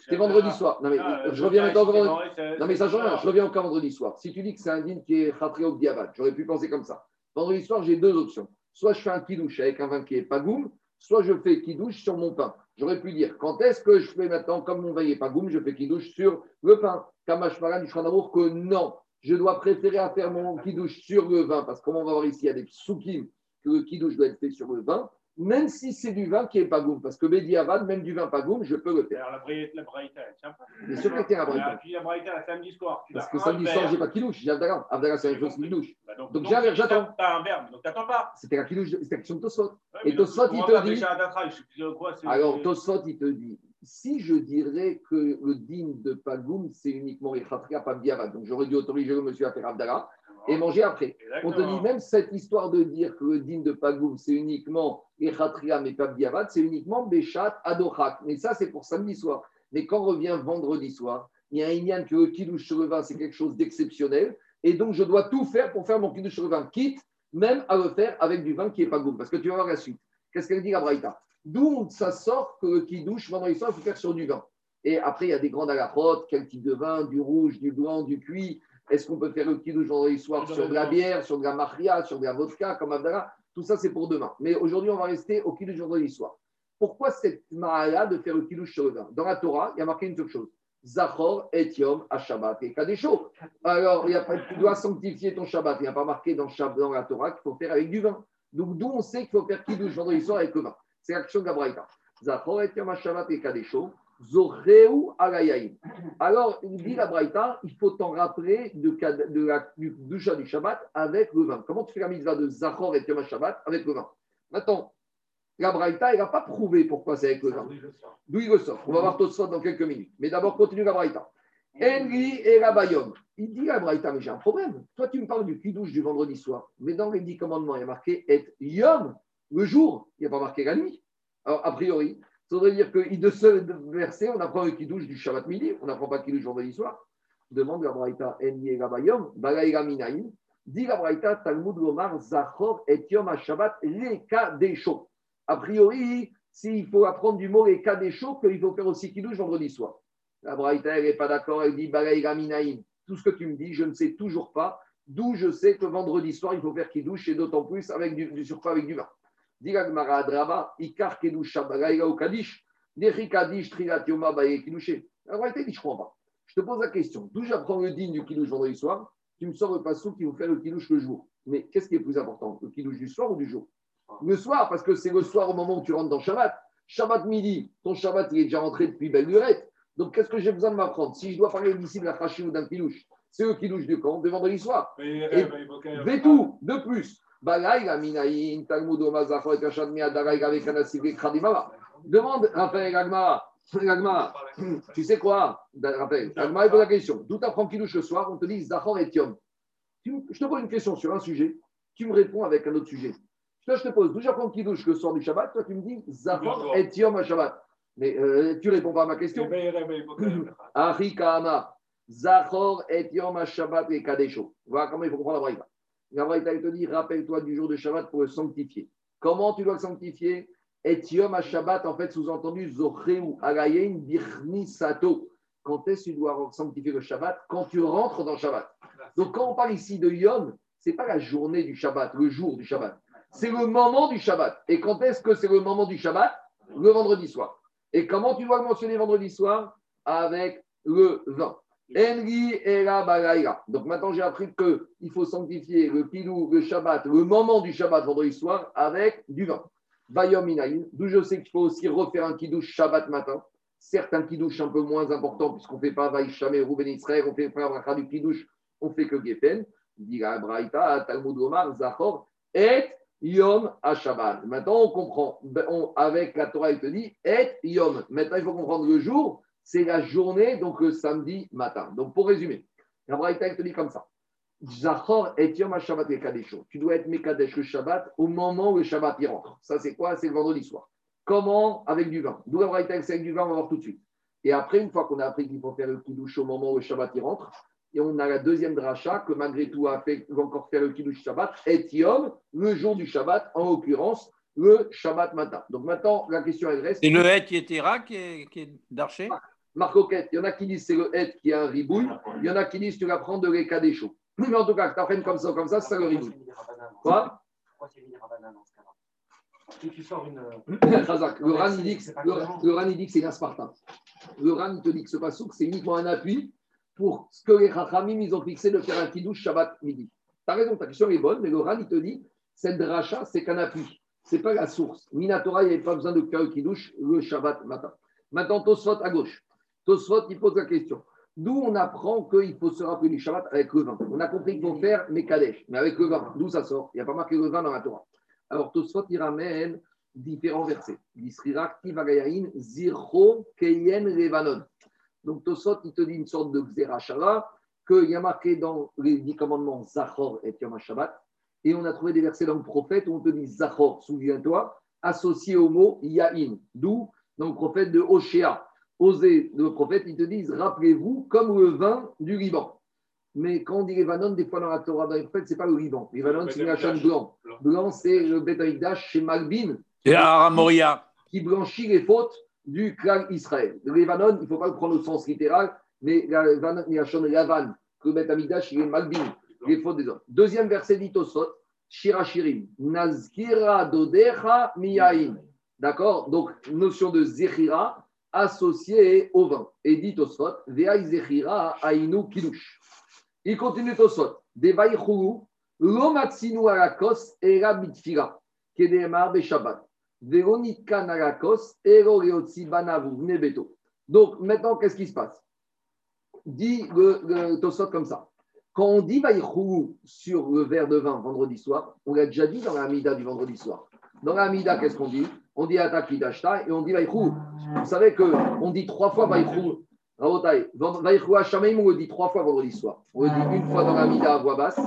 C'est vendredi soir. Non, mais je reviens encore vendredi. Non, mais ça change rien. Je reviens encore vendredi soir. Si tu dis que c'est un dîner qui est au diabat, j'aurais pu penser comme ça. Vendredi soir, j'ai deux options. Soit je fais un kidouche avec un vin qui est pagoum, soit je fais kidouche sur mon pain. J'aurais pu dire, quand est-ce que je fais maintenant, comme mon vin n'est pas goum, je fais kidouche sur le pain? Kamashmaran, du d'amour que non, je dois préférer à faire mon kidouche sur le vin, parce que comme on va voir ici, il y a des soukim que le kidouche doit être fait sur le vin même si c'est du vin qui n'est pas goum. Parce que Bédiavad, même du vin pas goum, je peux le faire. Alors la braïta, elle tient pas. Bien sûr qu'elle tient la braïta. Puis la braïta, samedi soir. Parce que samedi soir, je n'ai pas kidouche, j'ai Abdallah. Abdallah, c'est la chose qui douche. Donc, donc, donc j'attends. Tu as un verbe, donc tu n'attends pas. C'était la kidouche, c'était la question de Tosfot. Et Tosfot, il te dit. Alors, Tosfot, il te dit si je dirais que le din de Pagoum, c'est uniquement les Khatria, pas donc j'aurais dû autoriser le monsieur à faire Abdallah et manger après. On te dit même cette histoire de dire que le din de Pagoum, c'est uniquement Echatria, mais pas Biavad, c'est uniquement Béchat, Adochak. Mais ça, c'est pour samedi soir. Mais quand revient vendredi soir, il y a un Inyan que le kidouche sur le vin, c'est quelque chose d'exceptionnel. Et donc, je dois tout faire pour faire mon kidouche sur le vin, quitte même à le faire avec du vin qui n'est pas goût. Parce que tu vas voir la suite. Qu'est-ce qu'elle dit, la Braïta? D'où ça sort que le kidouche, vendredi soir, il faut faire sur du vin. Et après, il y a des grandes alachotes, quel type de vin, du rouge, du blanc, du cuit, est-ce qu'on peut faire le kidouche vendredi soir sur de la bière, sur de la maria, sur de la vodka, comme Abdallah? Tout ça, c'est pour demain. Mais aujourd'hui, on va rester au kidouche vendredi soir. Pourquoi cette maria de faire le kidouche sur le vin? Dans la Torah, il y a marqué une seule chose. Zachor et Yom à Shabbat et Kadesho. Alors, il tu dois sanctifier ton Shabbat. Il n'y a pas marqué dans, la Torah qu'il faut faire avec du vin. Donc, d'où on sait qu'il faut faire kidouche vendredi soir avec le vin? C'est l'action de la Zachor et Yom à Shabbat et Kadesho. Alors, il dit la Braïta, il faut t'en rappeler de, la du, du Shabbat avec le vin. Comment tu fais la mitzvah de Zachor et Yom Shabbat avec le vin? Maintenant, la Braïta, il n'a pas prouvé pourquoi c'est avec le vin. D'où il ressort On va voir tout ça dans quelques minutes. Mais d'abord, continue la Braïta. Enri et Rabayom. Il dit la Braïta, mais j'ai un problème. Toi, tu me parles du kidouche du vendredi soir. Mais dans les dix commandements, il y a marqué et Yom, le jour. Il n'y a pas marqué la nuit. Alors, a priori, ça veut dire que de ce verset, on apprend le kidouche du Shabbat midi, on n'apprend pas le kidouche vendredi soir. Demande la Braïta Enye Gabayom, Balaïra Minaïm, dit la Braïta Talmud Lomar, Zachor et Yom HaShabbat, les cas des chauds. A priori, s'il faut apprendre du mot les cas des chauds, il faut faire aussi kidouche vendredi soir. La Braïta, elle n'est pas d'accord, elle dit Balaïra Minaïm. Tout ce que tu me dis, je ne sais toujours pas, d'où je sais que vendredi soir, il faut faire kidouche et d'autant plus avec du, du surcroît avec du vin. Ikar Kadish, Kadish, réalité, je ne comprends pas. Je te pose la question d'où j'apprends le digne du Kidouche vendredi soir Tu me sors le passou qui vous fait le Kidouche le jour. Mais qu'est-ce qui est plus important Le Kidouche du soir ou du jour? Le soir, parce que c'est le soir au moment où tu rentres dans Shabbat. Shabbat midi, ton Shabbat il est déjà rentré depuis belle lurette. Donc qu'est-ce que j'ai besoin de m'apprendre? Si je dois parler d'ici de la ou d'un Kidouche, c'est eux qui douchent du camp de vendredi soir. Et, tout, de plus. Demande, Raphaël Agmara. Tu sais quoi, Raphaël Agmara pose la question. D'où t'apprends qu'il douche le soir? On te dit Zachor et Tiom. Je te pose une question sur un sujet. Tu me réponds avec un autre sujet. Toi, je te pose d'où j'apprends qu'il douche le soir du Shabbat? Toi, tu me dis Zachor et Tiom à Shabbat. Mais euh, tu réponds pas à ma question. Arikama. Zachor et Yom Shabbat et Kadesho. Voilà comment il faut comprendre la braïta. La braïta te dit rappelle-toi du jour de Shabbat pour le sanctifier. Comment tu dois le sanctifier? Et Yom Shabbat, en fait, sous-entendu, Zocheu Agayen Birni Sato. Quand est-ce que tu dois sanctifier le Shabbat? Quand tu rentres dans Shabbat. Donc, quand on parle ici de Yom, c'est pas la journée du Shabbat, le jour du Shabbat. C'est le moment du Shabbat. Et quand est-ce que c'est le moment du Shabbat? Le vendredi soir. Et comment tu dois le mentionner vendredi soir? Avec le vin. Donc maintenant, j'ai appris qu'il faut sanctifier le pilou, le Shabbat, le moment du Shabbat vendredi soir avec du vin. Bayom inaïn, d'où je sais qu'il faut aussi refaire un kidouche Shabbat matin. Certains kidouches un peu moins importants, puisqu'on ne fait pas Vaïcham et Rouben Israël, on fait pas du kidouche, on fait que Geffen. Dit la Braïta, Talmud Omar, Zachor, et Yom à Shabbat. Maintenant, on comprend. Ben, on- avec la Torah, il te dit et Yom. Maintenant, il faut comprendre le jour, c'est la journée, donc le samedi matin. Donc, pour résumer, la Braïta, te dit comme ça. Zachor et Yom Shabbat et Kadesho. Tu dois être Mekadesh le Shabbat au moment où le Shabbat y rentre. Ça, c'est quoi? C'est le vendredi soir. Comment? Avec du vin. D'où la Braïta, c'est avec du vin, on va voir tout de suite. Et après, une fois qu'on a appris qu'il faut faire le kidouche au moment où le Shabbat y rentre, et on a la deuxième dracha que malgré tout a fait, va encore faire le kiddush Shabbat, et Yom, le jour du Shabbat, en l'occurrence, le Shabbat matin. Donc maintenant, la question elle reste. C'est le Yetera qui est, qui est d'Archer Marcoquette, il y en a qui disent c'est le het qui a un ribouille, il y en a qui disent tu vas prendre de l'éca des chauds. Mais en tout cas, que tu apprennes comme ça, comme ça, c'est ça le ribouille. Quoi Pourquoi c'est Mini Rabbanan dans ce cas-là Si tu sors une. Razak, Le Ran, il dit que le, le Ran, il dit que c'est un Spartan. Le Ran, il te dit que ce pasouk, c'est uniquement un appui pour ce que les Rachamim, ils ont fixé de faire un kidouche Shabbat midi. Tu as raison, ta question est bonne, mais le Ran, il te dit, cette dracha, c'est qu'un appui. Ce n'est pas la source. Minatora, il n'y avait pas besoin de faire le kidouche le Shabbat matin. Maintenant, Tosfot à gauche. Tosfot, il pose la question. D'où on apprend qu'il faut se rappeler du Shabbat avec le vin? On a compris faut faire Mekadesh, mais avec le vin. D'où ça sort? Il n'y a pas marqué le vin dans la Torah. Alors, Tosfot, il ramène différents versets. Keyen, Levanon. Donc, Tosfot, il te dit une sorte de Xerashara, qu'il y a marqué dans les dix commandements Zachor et Yom Shabbat. Et on a trouvé des versets dans le prophète où on te dit Zachor, souviens-toi, associé au mot Yahin. D'où, dans le prophète de Oshéa, Osé, le prophète, ils te disent rappelez-vous comme le vin du Liban. Mais quand on dit Levanon, des fois dans la Torah, dans les prophètes, ce n'est pas le Liban. Levanon, c'est la chaîne blanc. Blanc, c'est le Beth Amikdash chez Malbin, Et Aramoria. qui blanchit les fautes du clan Israël. Le Levanon, il ne faut pas le prendre au sens littéral, mais la Shon Lavan, que le Beth Amikdash, il est Malbin, les fautes des hommes. Deuxième verset dit Tosot, Shirachirim, Nazkira Dodecha Miyain. D'accord? Donc, notion de Zechira associée au vin. Et dit Tosot, Veai Zechira Ainu Kidush. Il continue Tosot, Devai Chulu, Lomatsinu Arakos Era Mitfira, Kedemar Beshabbat. Véronica Narakos, Ero Reotsi Banavu, Nebeto. Donc maintenant, qu'est-ce qui se passe? Dit le, comme ça. Quand on dit Vaïchou sur le verre de vin vendredi soir, on l'a déjà dit dans la du vendredi soir. Dans la qu'est-ce qu'on dit? On dit Ataki Dashta et on dit Vaïchou. Vous savez qu'on dit trois fois Vaïchou. Rabotai, Vaïchou Hachamim, on le dit trois fois vendredi soir. On le dit une fois dans la Mida à voix basse.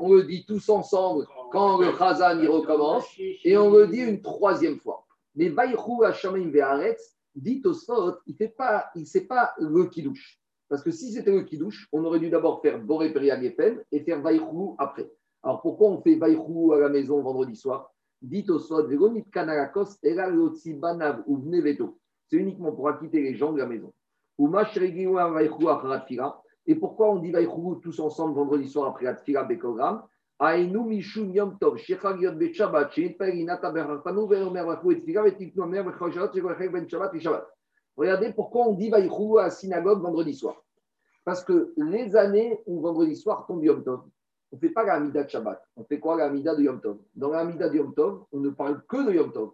On le dit tous ensemble quand le Khazan y recommence. Et on le dit une troisième fois. Mais Vaïchou Hachamim Ve'aretz, dit au Sot, il ne pas, il sait pas le kidouche. Parce que si c'était le kidouche, on aurait dû d'abord faire Boré Geffen et faire Vaïchou après. Alors pourquoi on fait Vaïchou à la maison vendredi soir? C'est uniquement pour acquitter les gens de la maison. Et pourquoi on dit Vaïchou tous ensemble vendredi soir après la. Regardez pourquoi on dit Vaïchou à la synagogue vendredi soir. Parce que les années où vendredi soir tombe Yom Tov, on ne fait pas la Hamida de Shabbat. On fait quoi la Hamida de Yom Tov? Dans la Hamida de Yom Tov, on ne parle que de Yom Tov.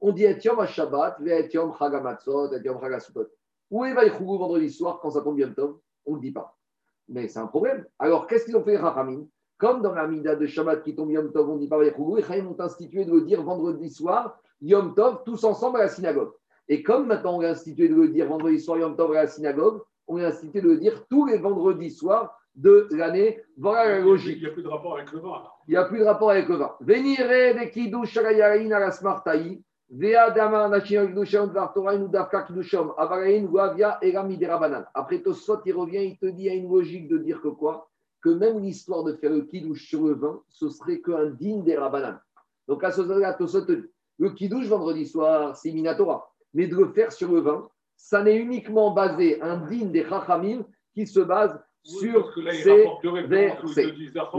On dit Et Yom Shabbat, Et Yom Chagamatzot, Et Yom Chagasukot. Où est Vaïchou vendredi soir quand ça tombe Yom Tov? On ne le dit pas. Mais c'est un problème. Alors, qu'est-ce qu'ils ont fait les Rachamim? Comme dans la Mida de Shabbat qui tombe Yom Tov, on ne dit pas Vaïchou, les Rachamim ont institué de le dire vendredi soir, Yom Tov, tous ensemble à la synagogue. Et comme maintenant on a institué de le dire vendredi soir Yom Tov à la synagogue, on a institué de le dire tous les vendredis soirs de l'année. Voilà la logique. Il n'y a plus de rapport avec le vin. Il n'y a plus de rapport avec le vin. Venire de kiddush shagayarin à la smartaï. Vea damar nashim kiddusham inu davka kiddusham. Avarain guavia erami derabanan. Après Tosfot, il revient, il te dit, il y a une logique de dire que quoi? Que même l'histoire de faire le kiddush sur le vin, ce serait qu'un digne des rabanan. Donc à ce stade-là, Tosfot te dit, le kiddush vendredi soir, c'est Minatora. Mais de le faire sur le vin, ça n'est uniquement basé, un digne des chachamim qui se base sur là, ces versets. Zahor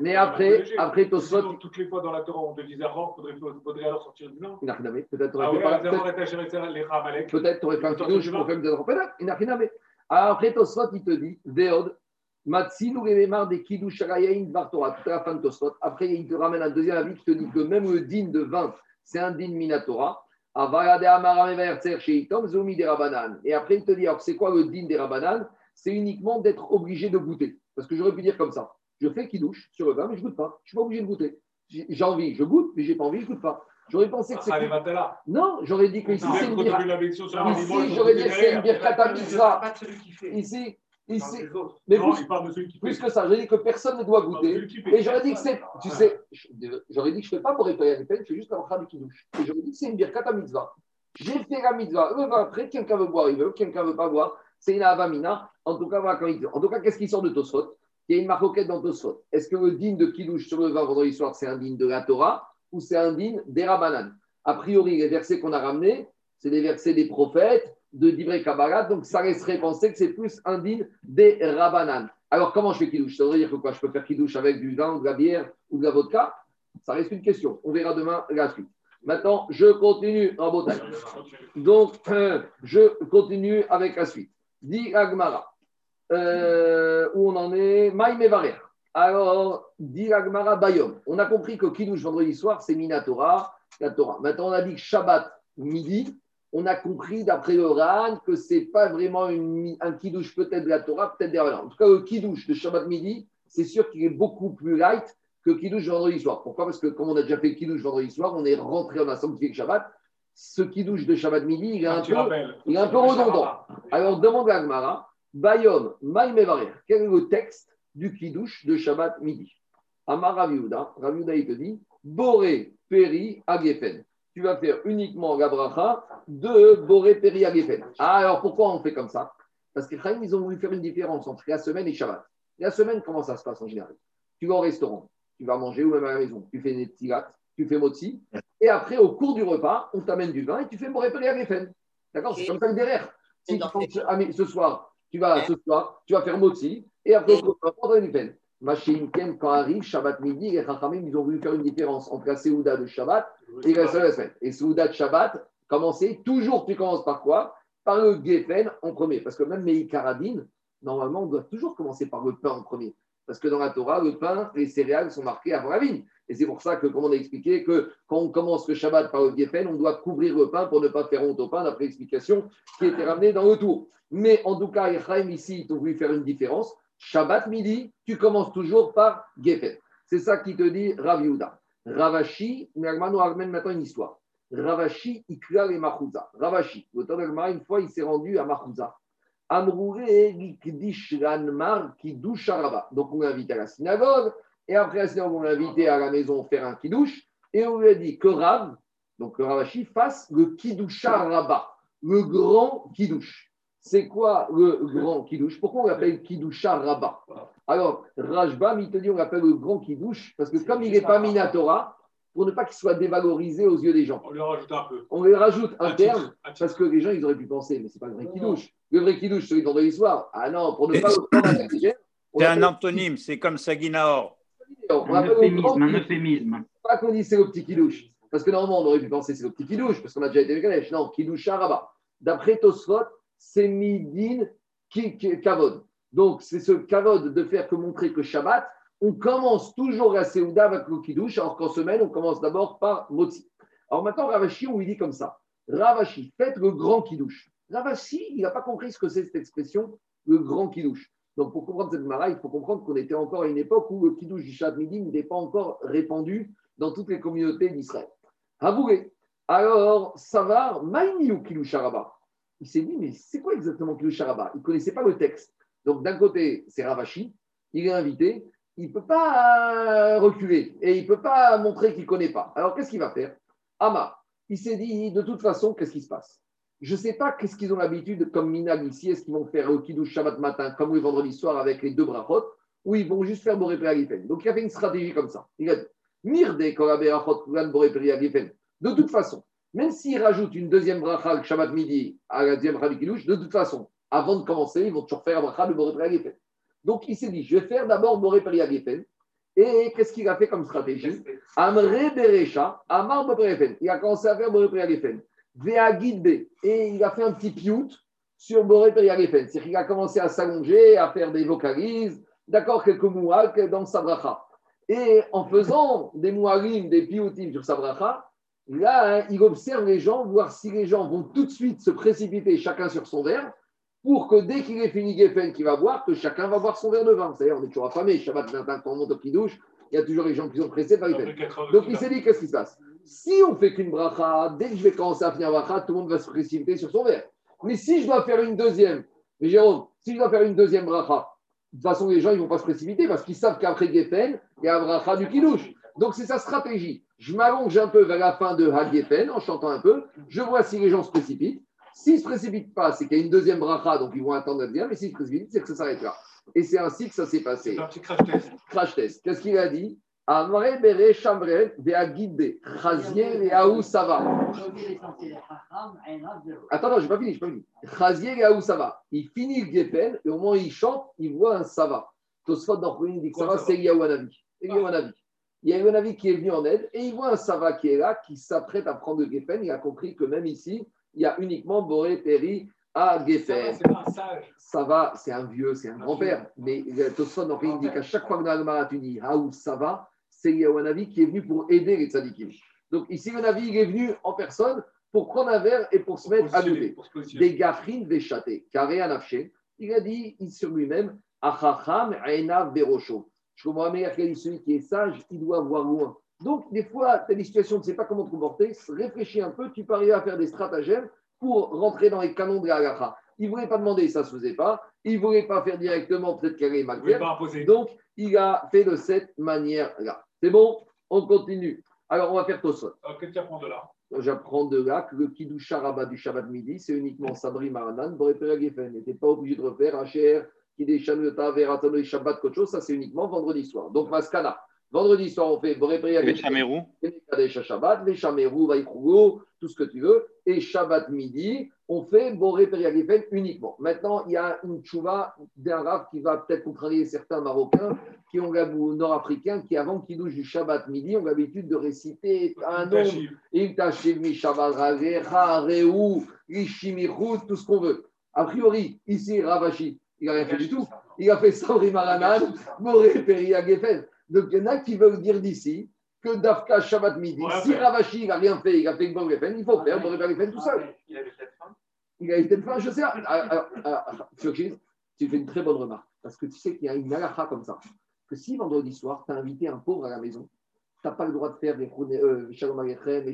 Mais- après- après, Tosfot- Toutes les fois dans la Torah, on te dit Zahor, il faudrait, faudrait alors sortir du. Inachiname. Peut-être t'aurais Ah fait pas- peut-être- peut-être t'aurais fait un du pour faire enfants. Inachiname. Après, Tosfot, il te dit Veod, Matsinou Rememar des Kiddush Arayain Vartora, tout à la fin de Tosfot. Après, il te ramène un deuxième avis qui te dit que même le din de vin, c'est un din Minatora. De. Et après, il te dit alors, c'est quoi le din des Rabanan C'est uniquement d'être obligé de goûter. Parce que j'aurais pu dire comme ça je fais Kiddush sur le vin, mais je goûte pas. Je suis pas obligé de goûter. J'ai envie, je goûte, mais j'ai pas envie, je goûte pas. J'aurais pensé que c'est. Allez, Vatala. Non, j'aurais dit que ici, c'est une la sur Ici, j'aurais dit que c'est une mitzvah. Pas celui qui fait. Ici, ici. Mais Non, plus, parle de celui qui plus fait. que ça, j'aurais dit que personne ne doit goûter. qui. Et j'aurais dit que c'est, tu sais, j'aurais dit que je ne fais pas pour réparer les peines, je fais juste la bracha du kiddush. Et j'aurais dit que c'est une à mitzvah. J'ai fait la mitzvah. Le vin après, quelqu'un veut boire, il veut, quelqu'un ne veut pas boire. C'est une avamina. En tout cas, qu'est-ce qui sort de Tosfot? Il y a une marcoquette dans Tosfot. Est-ce que le din de kiddush sur le vin vendredi soir, c'est un din de la Torah ou c'est un din des Rabbanan? A priori, les versets qu'on a ramenés, c'est des versets des prophètes, de Divrei Kabbalah, donc ça laisserait penser que c'est plus un din des Rabbanan. Alors, comment je fais kiddush Ça veut dire que quoi? Je peux faire kiddush avec du vin, de la bière ou de la vodka? Ça reste une question. On verra demain la suite. Maintenant, je continue en botanique. Donc, je continue avec la suite. Dit Agmara. Euh, où on en est? Maïm et Varer. Alors, dit Agmara Bayom. On a compris que Kiddush vendredi soir, c'est Minatora, la Torah. Maintenant, on a dit que Shabbat midi. On a compris d'après le RAN que c'est pas vraiment une- un Kiddush peut-être de la Torah, peut-être Rabbanan. En tout cas, le Kiddush de Shabbat midi, c'est sûr qu'il est beaucoup plus light que Kiddush vendredi soir. Pourquoi? Parce que comme on a déjà fait Kiddush vendredi soir, on est rentré, on a sanctifié le Shabbat. Ce Kiddush de Shabbat midi, il est un Tu peu, il est un peu redondant. Alors, demande à Agmara, Bayom, Maïmevarer, quel est le texte du Kiddush de Shabbat midi? Amar Raviuda, Raviuda, il te dit, Boré, Peri, Agefen. Tu vas faire uniquement la bracha de Boré, Peri, Agefen. Ah, alors pourquoi on fait comme ça? Parce que Chaim, ils ont voulu faire une différence entre la semaine et Shabbat. La semaine, comment ça se passe en général? Tu vas au restaurant, tu vas manger ou même à la maison, tu fais des tu fais motzi, et après, au cours du repas, on t'amène du vin et tu fais Boré, Peri, Agefen. D'accord? C'est comme ça le derrière. Si tu penses, ce soir, tu vas ce soir, tu vas faire motzi, et après, Et- repas, on t'amène du vin. Machine quand arrive Shabbat midi, les Chachamim, ils ont voulu faire une différence entre la Séouda de Shabbat et la seule semaine. Et Séouda de Shabbat, commencer, toujours tu commences par quoi? Par le Geffen en premier. Parce que même Karadine, normalement, on doit toujours commencer par le pain en premier. Parce que dans la Torah, le pain, les céréales sont marqués avant la vigne. Et c'est pour ça que, comme on a expliqué, que quand on commence le Shabbat par le Geffen, on doit couvrir le pain pour ne pas faire honte au pain, d'après l'explication qui était ramenée dans le tour. Mais en tout cas, Ephraim, ici, ils ont voulu faire une différence. Shabbat midi, tu commences toujours par Geffen. C'est ça qui te dit Rav Yehuda. Ravashi, Nagman nous ramène maintenant une histoire. Ravashi, Ikra et Mahouza. Ravashi, l'auteur d'Agmara, une fois, il s'est rendu à Mahouza. Amrouré, Likdish, Ranmar. Donc, on l'a invité à la synagogue. Et après la synagogue, on l'a invité à la maison faire un Kiddush. Et on lui a dit que Rav, donc le Ravashi, fasse le Kiddush Araba, le grand Kiddush. C'est quoi le grand Kiddush Pourquoi on l'appelle Kiddush Araba alors, Rajbam, il te dit on l'appelle le grand Kiddush parce que comme il n'est pas Minatora, pour ne pas qu'il soit dévalorisé aux yeux des gens, On lui rajoute un peu. on lui rajoute un Un terme titre, un titre. parce que les gens, ils auraient pu penser, mais c'est pas le vrai Kiddush. Le vrai Kiddush, celui de vendredi soir. Ah non, pour ne pas C'est un antonyme, c'est comme Saginaor. On Un euphémisme, un Kiddush. euphémisme. Pas qu'on dit c'est le petit Kiddush. Parce que normalement, on aurait pu penser c'est le petit Kiddush, parce qu'on a déjà été avec Kadesh. Non, Kiddush Araba. D'après Tosfot, c'est Midin Kavod. Donc, c'est ce Kavod de faire que montrer que Shabbat, on commence toujours la Séouda avec le Kiddush, alors qu'en semaine, on commence d'abord par Motzi. Alors maintenant, Ravashi, on lui dit comme ça Ravashi, faites le grand Kiddush. Ravashi, il n'a pas compris ce que c'est cette expression, le grand Kiddush. Donc, pour comprendre cette mara, il faut comprendre qu'on était encore à une époque où le Kiddush du midi n'était pas encore répandu dans toutes les communautés d'Israël. Havouré. Alors, Savar, Maïniou Kiddush. Il s'est dit, mais c'est quoi exactement Kiddush Il ne connaissait pas le texte. Donc, d'un côté, c'est Ravashi, il est invité, il ne peut pas reculer et il ne peut pas montrer qu'il ne connaît pas. Alors, qu'est-ce qu'il va faire? Ama, il s'est dit, de toute façon, qu'est-ce qui se passe? Je ne sais pas qu'est-ce qu'ils ont l'habitude, comme Minag ici, est-ce qu'ils vont faire au Kiddush Shabbat matin, comme le vendredi soir avec les deux brachot, ou ils vont juste faire Boré. Donc, il a fait une stratégie comme ça. Il a dit. De toute façon, même s'ils rajoutent une deuxième bracha le Shabbat midi à la deuxième bracha Kiddush, de toute façon, avant de commencer, ils vont toujours faire la bracha de Boré. Donc il s'est dit, je vais faire d'abord Boré. Et qu'est-ce qu'il a fait comme stratégie? Amre Berecha, Amar Boré Il a commencé à faire Boré Et il a fait un petit piout sur Boré Peria Geffen. C'est-à-dire qu'il a commencé à s'allonger, à faire des vocalises, d'accord, quelques mouaks dans sa bracha. Et en faisant des mouarim, des pioutim sur sa bracha, là, hein, il observe les gens, voir si les gens vont tout de suite se précipiter chacun sur son verre, pour que dès qu'il ait fini Geffen, qu'il va boire, que chacun va boire son verre de vin. C'est-à-dire, on est toujours affamé, Shabbat matin, quand on monte au douche, il y a toujours les gens qui sont pressés par Geffen. Donc il s'est dit, qu'est-ce qui se passe? Si on fait qu'une bracha, dès que je vais commencer à finir bracha, tout le monde va se précipiter sur son verre. Mais si je dois faire une deuxième, mais Jérôme, si je dois faire une deuxième bracha, de toute façon, les gens ils vont pas se précipiter parce qu'ils savent qu'après Geffen, il y a un bracha du Kiddush. Donc, c'est sa stratégie. Je m'allonge un peu vers la fin de Hagefen en chantant un peu. Je vois si les gens se précipitent. S'ils ne se précipitent pas, c'est qu'il y a une deuxième bracha, donc ils vont attendre la deuxième. Mais s'ils se précipitent, c'est que ça s'arrête là. Et c'est ainsi que ça s'est passé. C'est un petit crash test. Crash test. Qu'est-ce qu'il a dit? Amre bere shamret ve'agidbe chazier ve'aou sava. Attends, non, j'ai pas fini, j'ai pas fini. Chazier ve'aou sava. Il finit le gefen et au moment où il chante, il voit un sava. Tosfot dans dit que sava, c'est Eliyahu Hanavi. Eliyahu Hanavi. Il y a Hanavi qui est venu en aide et il voit un sava qui est là, qui s'apprête à prendre le gefen. Il a compris que même ici, il y a uniquement Boré Peri à sage. Ça va, c'est un vieux, c'est un grand-père. Mais Tosfot dans dit qu'à chaque fois que dans tu dis Haou Sava, c'est Eliyahu Hanavi qui est venu pour aider les tzadikim. Donc ici, le Navi, il est venu en personne pour prendre un verre et pour se mettre à positionner. Des gafrines, des châtés, carré à. Il a dit il- sur lui-même Achacham Einav Berosho. Je comprends meilleur qu'il a dit celui qui est sage, il doit voir loin. Donc, des fois, tu as des situations, tu ne sais pas comment te comporter, réfléchis un peu, tu peux arriver à faire des stratagèmes pour rentrer dans les canons de la. Il ne voulait pas demander, ça ne se faisait pas. Il ne voulait pas faire directement, peut-être qu'elle est mal Vous pouvez faite. pas imposer. Donc, il a fait de cette manière-là. C'est bon On continue. Alors, on va faire Tosfot. Alors, Qu'est-ce qu'il y a à prendre de là? J'apprends de là que le Kiddush Sharaba du Shabbat midi, c'est uniquement Sabri Maranan, Borépéra Geffen. n'était pas obligé de refaire Hacher, Kideshan Yota, Veratano et Shabbat, chose. Ça, c'est uniquement vendredi soir. Donc, Maskana. Vendredi soir, on fait Geffen. Chamerou Kadesh Shabbat, Veshameru, Vaikrugo, tout ce que tu veux. Et Shabbat midi, on fait Boré Periagefen uniquement. Maintenant, il y a une tchouva d'un rave qui va peut-être contrarier certains Marocains qui ont ou Nord-Africains qui, avant qu'ils douchent du Shabbat midi, ont l'habitude de réciter un. Tachiv. Imtashimi Shabbat Ragecha, Reu, Ishimichut, tout ce qu'on veut. A priori, ici, Ravashi, il n'a rien fait du tout. Il a fait Sabri Maranan, Boré Periagefen. Donc, il y en a qui veulent dire d'ici que Dafka Shabbat midi, Ouais, si. Ravashi n'a rien fait, il a fait que Geffen, il faut faire Boré Geffen tout seul. Il avait peut-être faim. Il a été faim, je sais. Alors, alors, alors, tu fais une très bonne remarque. Parce que tu sais qu'il y a une halakha comme ça. Que si vendredi soir, tu as invité un pauvre à la maison, tu n'as pas le droit de faire des euh, Shalom Aleichem,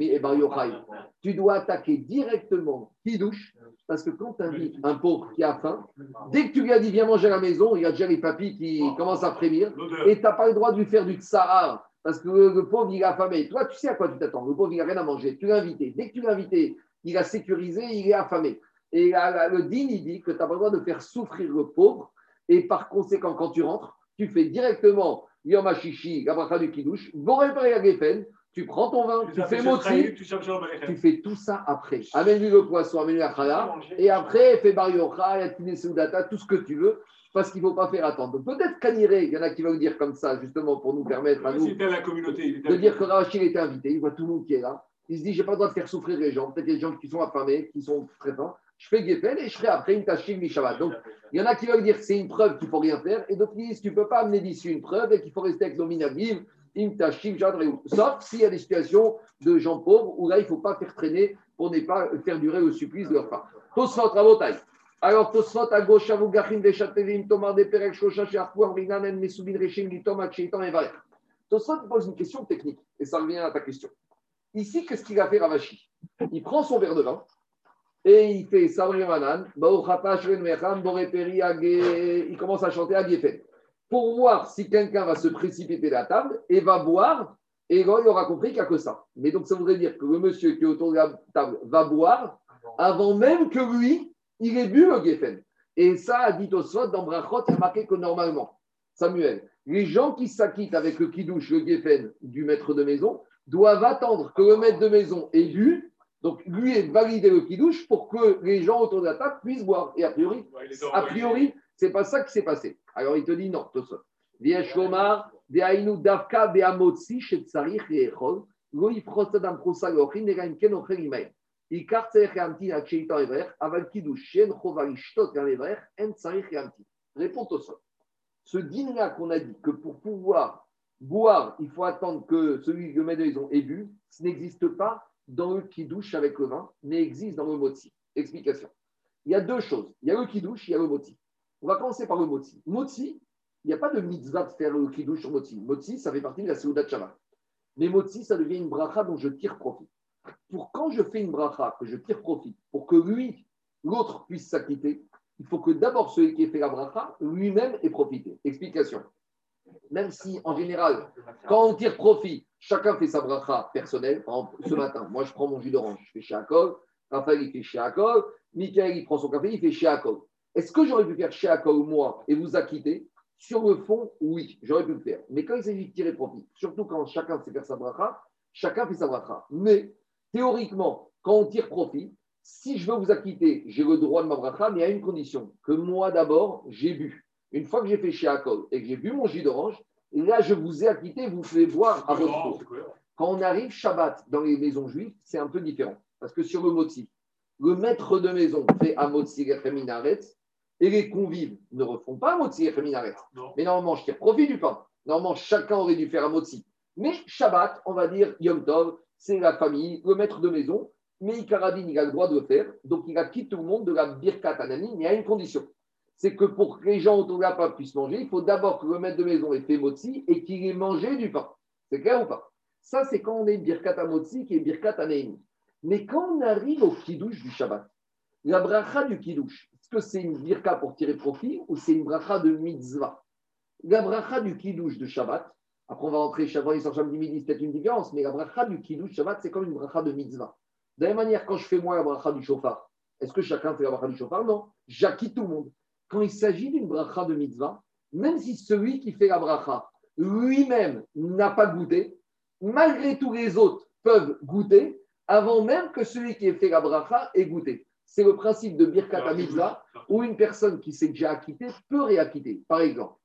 et Bar. Tu dois attaquer directement qui douche. Parce que quand tu invites un pauvre qui a faim, dès que tu lui as dit viens manger à la maison, il y a déjà les papis qui commencent à frémir. Et tu n'as pas le droit de lui faire du tsahar. Parce que le, le pauvre, il est affamé. Toi, tu sais à quoi tu t'attends. Le pauvre, il n'a rien à manger. Tu l'as invité. Dès que tu l'as invité, il a sécurisé, il est affamé. Et le din, il dit que tu n'as pas le droit de faire souffrir le pauvre. Et par conséquent, quand tu rentres, tu fais directement Yom HaShishi, la bracha du Kiddush, Boré Geffen, tu prends ton vin, tu fais Shechaïm, Tu tu fais tout ça après. Amène-lui le poisson, amène-lui la chala, et après, fais Bar Yochai, Atine Soudata, tout ce que tu veux, parce qu'il ne faut pas faire attendre. Donc, Peut-être qu'Aniré, il y en a qui veulent dire comme ça, justement, pour nous permettre à nous à la communauté. de dire que Ravachi était invité, il voit tout le monde qui est là. Il se dit, j'ai pas le droit de faire souffrir les gens. Peut-être des gens qui sont affamés, qui sont très faim. Je fais Geffen et je ferai après une tachim Shabbat. Donc, il y en a qui veulent dire que c'est une preuve qu'il faut rien faire, et d'autres disent, tu peux pas amener d'ici une preuve et qu'il faut rester avec Jadreu. Sauf s'il y a des situations de gens pauvres où là, il faut pas faire traîner pour ne pas faire durer le supplice de leur part. Tosfot, Rabotai. Alors, Tosfot, à gauche, Avugachim, Veshatevim, Tomar, Deperek, Shosha, Shearkou, Amrinanen, Mesubin, Reshim, Gitomat, Shaitan, et Valer. Tosfot pose une question technique, et ça revient à ta question. Ici, qu'est-ce qu'il a fait Ravashi? Il prend son verre de vin et il fait Sabri Manan, il commence à chanter Agéfen. Pour voir si quelqu'un va se précipiter de la table et va boire, et il aura compris qu'il n'y a que ça. Mais donc, ça voudrait dire que le monsieur qui est autour de la table va boire avant même que lui, il ait bu le Geffen. Et ça, a dit Tosfot, dans Brachot, il a marqué que normalement, Samuel, les gens qui s'acquittent avec le kidouche, le Geffen du maître de maison, doivent attendre que le maître de maison ait bu, donc lui ait validé le kidouche pour que les gens autour de la table puissent boire. Et a priori, Ouais, a priori C'est pas ça qui s'est passé. Alors il te dit non, Tosot. Réponds Tosot. Ce dîner-là qu'on a dit que pour pouvoir boire, il faut attendre que celui de maison ait bu, ce n'existe pas dans le kidouche avec le vin, mais existe dans le moti. Explication. Il y a deux choses. Il y a le kidouche, il y a le moti. On va commencer par le moti. Moti, il n'y a pas de mitzvah de faire le kidouche sur moti. Moti, ça fait partie de la Seudat Shabbat. Mais moti, ça devient une bracha dont je tire profit. Pour quand je fais une bracha, que je tire profit, pour que lui, l'autre, puisse s'acquitter, il faut que d'abord celui qui ait fait la bracha, lui-même ait profité. Explication. Même si, en général, quand on tire profit, chacun fait sa bracha personnelle. Ce matin, moi, je prends mon jus d'orange, je fais chez Akol. Raphaël, il fait chez Akol. Michael, il prend son café, il fait chez Akol. Est-ce que j'aurais pu faire chez Akol, moi, et vous acquitter Sur le fond, oui, j'aurais pu le faire. Mais quand il s'agit de tirer profit, surtout quand chacun sait faire sa bracha, chacun fait sa bracha. Mais, théoriquement, quand on tire profit, si je veux vous acquitter, j'ai le droit de ma bracha, mais à une condition, que moi d'abord, j'ai bu. Une fois que j'ai fait chez Akol et que j'ai bu mon jus d'orange, là, je vous ai acquitté, vous pouvez boire à votre tour. Quand on arrive Shabbat dans les maisons juives, c'est un peu différent. Parce que sur le motif, le maître de maison fait un motzi minaret et les convives ne refont pas un motzi minaret. Mais normalement, je tire profit du pain. Normalement, chacun aurait dû faire un motzi. Mais Shabbat, on va dire Yom Tov, c'est la famille, le maître de maison. Mais Ikaradin, il a le droit de le faire. Donc, il acquitte tout le monde de la Birkat Anani, mais à une condition c'est que pour que les gens autour de la table puissent manger, il faut d'abord que le maître de maison ait fait motzi et qu'il ait mangé du pain. C'est clair ou pas? Ça, c'est quand on est birkat à motzi qui est birkat à Mais quand on arrive au kidouche du Shabbat, la bracha du kidouche, est-ce que c'est une birka pour tirer profit ou c'est une bracha de mitzvah? La bracha du kidouche de Shabbat, après on va rentrer Shabbat et du midi, c'est peut-être une différence, mais la bracha du kidouche Shabbat, c'est comme une bracha de mitzvah. De la même manière, quand je fais moi la bracha du chauffard, est-ce que chacun fait la bracha du chauffard? Non, j'acquitte tout le monde quand il s'agit d'une bracha de mitzvah, même si celui qui fait la bracha lui-même n'a pas goûté, malgré tous les autres peuvent goûter avant même que celui qui ait fait la bracha ait goûté. C'est le principe de Birkat Mitzvah où une personne qui s'est déjà acquittée peut réacquitter. Par exemple,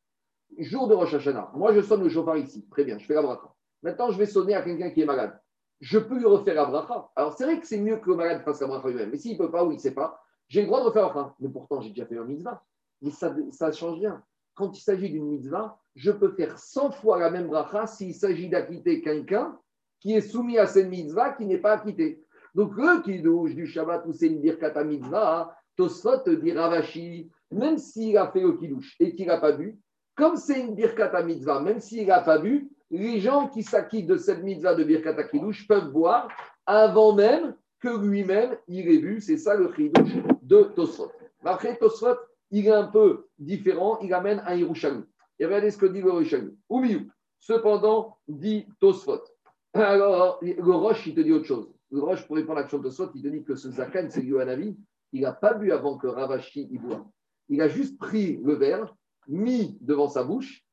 jour de Rosh Hashanah, moi je sonne le chauffard ici, très bien, je fais la bracha. Maintenant, je vais sonner à quelqu'un qui est malade. Je peux lui refaire la bracha. Alors, c'est vrai que c'est mieux que le malade fasse la bracha lui-même, mais s'il ne peut pas ou il ne sait pas, j'ai le droit de refaire la bracha. Mais pourtant, j'ai déjà fait un mitzvah. Mais ça, ça change rien. Quand il s'agit d'une mitzvah, je peux faire 100 fois la même bracha s'il s'agit d'acquitter quelqu'un qui est soumis à cette mitzvah qui n'est pas acquitté. Donc, le kiddush du Shabbat ou c'est une birkata mitzvah, Tosfot dit Ravashi, même s'il a fait le kiddush et qu'il n'a pas bu, comme c'est une birkata mitzvah, même s'il n'a pas bu, les gens qui s'acquittent de cette mitzvah de birkata kiddush peuvent boire avant même que lui-même il ait bu. C'est ça le kiddush de Tosfot. Après, Tosfot, il est un peu différent, il amène un Yerushalmi. Et regardez ce que dit le Yerushalmi. Oumiou. Cependant, dit Tosfot. Alors, le Roche, il te dit autre chose. Le Roche, pour répondre à l'action de Tosfot, il te dit que ce Zakan, c'est Yohanavi, il n'a pas bu avant que Ravashi y boit. Il a juste pris le verre, mis devant sa bouche.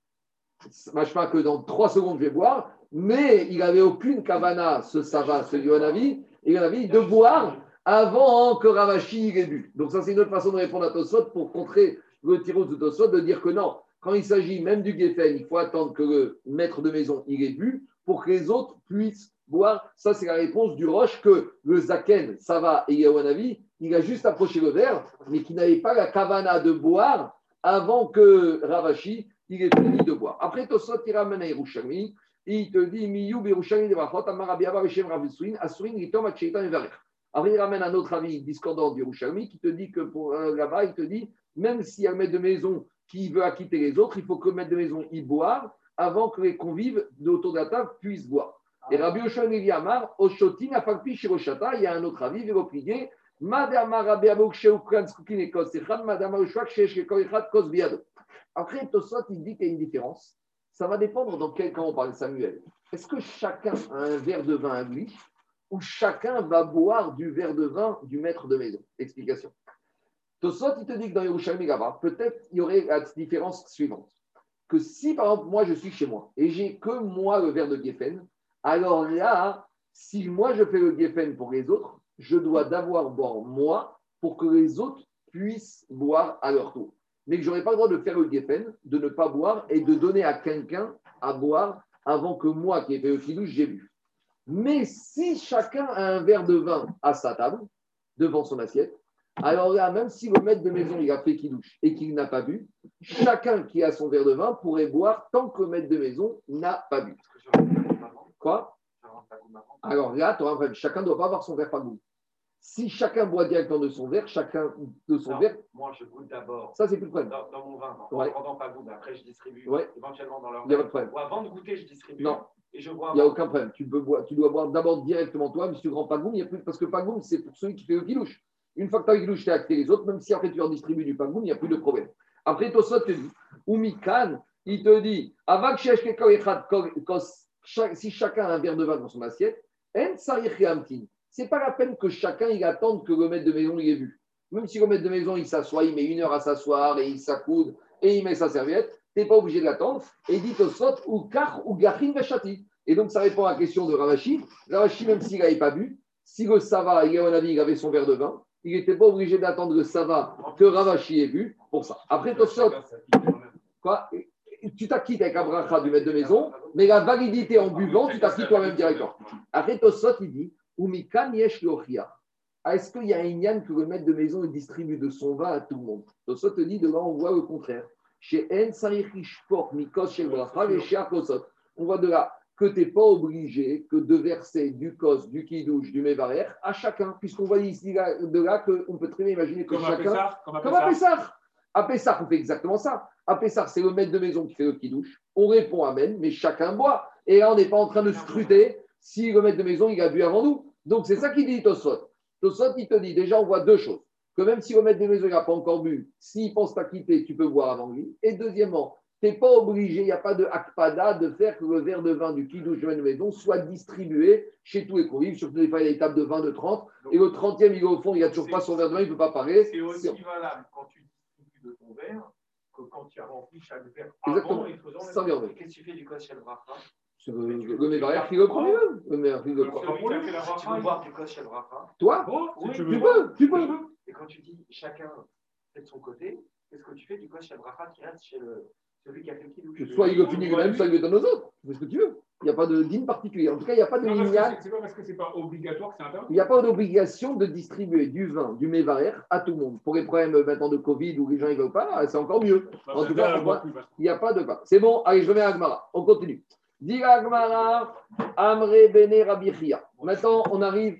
pas que dans trois secondes, je vais boire. Mais il n'avait aucune kavana, ce Sava, ce Yohanavi, et il de boire avant que Ravashi ait bu. Donc ça, c'est une autre façon de répondre à Tosot pour contrer le tirot de Tosot, de dire que non, quand il s'agit même du Geffen, il faut attendre que le maître de maison il ait pour que les autres puissent boire. Ça, c'est la réponse du Roche que le Zaken, Sava et Yawanavi, il a juste approché le verre, mais qui n'avait pas la kavana de boire avant que Ravashi il ait fini de boire. Après, Tosot, il ramène à Yerushalmi, il te dit Miyu Yerushalmi de Brachot, Asurin. Après, il ramène un autre avis discordant du qui te dit que pour euh, là-bas, il te dit même s'il y a un maître de maison qui veut acquitter les autres, il faut que le maître de maison y boive avant que les convives autour de la table puissent boire. Et Rabbi Oshon Amar, Oshotin, Afakpi, Shiroshata, il y a un autre avis, il va prier. Après, Tosot, il dit qu'il y a une différence. Ça va dépendre dans quel cas on parle Samuel. Est-ce que chacun a un verre de vin à lui? Où chacun va boire du verre de vin du maître de maison. Explication. Tosot, il te dit que dans Yerushalmi peut-être il y aurait la différence suivante. Que si, par exemple, moi, je suis chez moi et j'ai que moi le verre de Geffen, alors là, si moi, je fais le Geffen pour les autres, je dois d'abord boire moi pour que les autres puissent boire à leur tour. mais que je pas le droit de faire le Geffen, de ne pas boire et de donner à quelqu'un à boire avant que moi, qui ai fait le kidouche, j'ai bu. Mais si chacun a un verre de vin à sa table, devant son assiette, alors là, même si le maître de maison il a fait kidouche et qu'il n'a pas bu, chacun qui a son verre de vin pourrait boire tant que le maître de maison n'a pas bu. Quoi? Alors là, tu auras un problème. Chacun ne doit pas avoir son verre goût. Si chacun boit directement de son verre, chacun de son Non, verre, Moi, je goûte d'abord ça, c'est plus le problème. dans, dans mon vin, en Ouais. rendant pas goût, après, je distribue Ouais. éventuellement dans leur Il n'y a pas de verre. problème. Ou avant de goûter, je distribue. Non. Et je bois Il n'y a aucun problème. Tu, peux boire, tu dois boire d'abord directement toi, mais si tu pas goût, il y a plus, parce que pas goût, c'est pour celui qui fait le kilouche. Une fois que tu as le kilouche, tu as acté les autres, même si après tu leur distribues du pagoum, il n'y a plus de problème. Après, Tosot te dit, Oumikan, il te dit, Avak si chacun a un verre de vin dans son assiette, en. C'est pas la peine que chacun il attende que le maître de maison il ait vu. Même si le maître de maison il s'assoit, il met une heure à s'asseoir et il s'accoude et il met sa serviette, tu n'es pas obligé de l'attendre. Et dit Tosot, ou kach ou gachin vachati. Et donc ça répond à la question de Ravashi. Ravashi, même s'il n'avait pas bu, si le Sava, il, il avait son verre de vin, il n'était pas obligé d'attendre le Sava que Ravashi ait bu pour ça. Après Tosot, quoi tu t'acquittes avec un bracha du maître de maison, mais la validité en buvant, tu t'acquittes toi-même directement. Après Tosot, il dit yesh lochia. Est-ce qu'il y a un yann que le maître de maison distribue de son vin à tout le monde? Tosot te dit devant, on voit le contraire. Chez. On voit de là que tu n'es pas obligé que de verser du kos, du kidouche, du mévarer à chacun, puisqu'on voit ici de là qu'on peut très bien imaginer que Comme à chacun. Comme à Comme à. Pessah. À on fait exactement ça. À Pessah, c'est le maître de maison qui fait le kidouche. On répond Amen, mais chacun boit. Et là, on n'est pas en train de scruter si le maître de maison, il a bu avant nous. Donc, c'est ça qu'il dit Tosfot. Tosfot, il te dit, déjà, on voit deux choses. Que même si le maître de maison n'a pas encore bu, s'il pense t'acquitter, tu peux boire avant lui. Et deuxièmement, tu n'es pas obligé, il n'y a pas de akpada de faire que le verre de vin du kidouche de maison soit distribué chez tous les convives, surtout des fois, il y a des tables de vin de 30. Et le 30e, il est au fond, il n'a toujours pas son verre de vin, il ne peut pas parler. C'est aussi valable quand tu distribues de ton verre que quand tu as rempli chaque verre Exactement. avant et faisant Sans. Qu'est-ce que tu fais du C'est Le, le mévarère qui le prend lui-même. Le mévarère qui le prend. Qui tu bracha, boire du Kosh El Bracha, Toi, Oh, si Oui, tu peux, tu peux. et quand tu dis chacun fait de son côté, qu'est-ce que tu fais du Kosh El Bracha qui reste chez le, celui qui a fait le kidouche Soit il le finit lui-même, soit il le donne aux autres. Tu fais ce que tu veux. Il n'y a pas de dîme particulier. En tout cas, il n'y a pas de lignal. c'est- pas parce que c'est pas obligatoire que c'est interdit. Il n'y a pas d'obligation de distribuer du vin, du mévarère à tout le monde. Pour les problèmes maintenant de Covid où les gens ne veulent pas, c'est encore mieux. En tout cas, Il n'y a pas de pas. C'est bon, allez, je remets Agmara. On continue. Amre Bene Rabbi Chia. Maintenant, on arrive.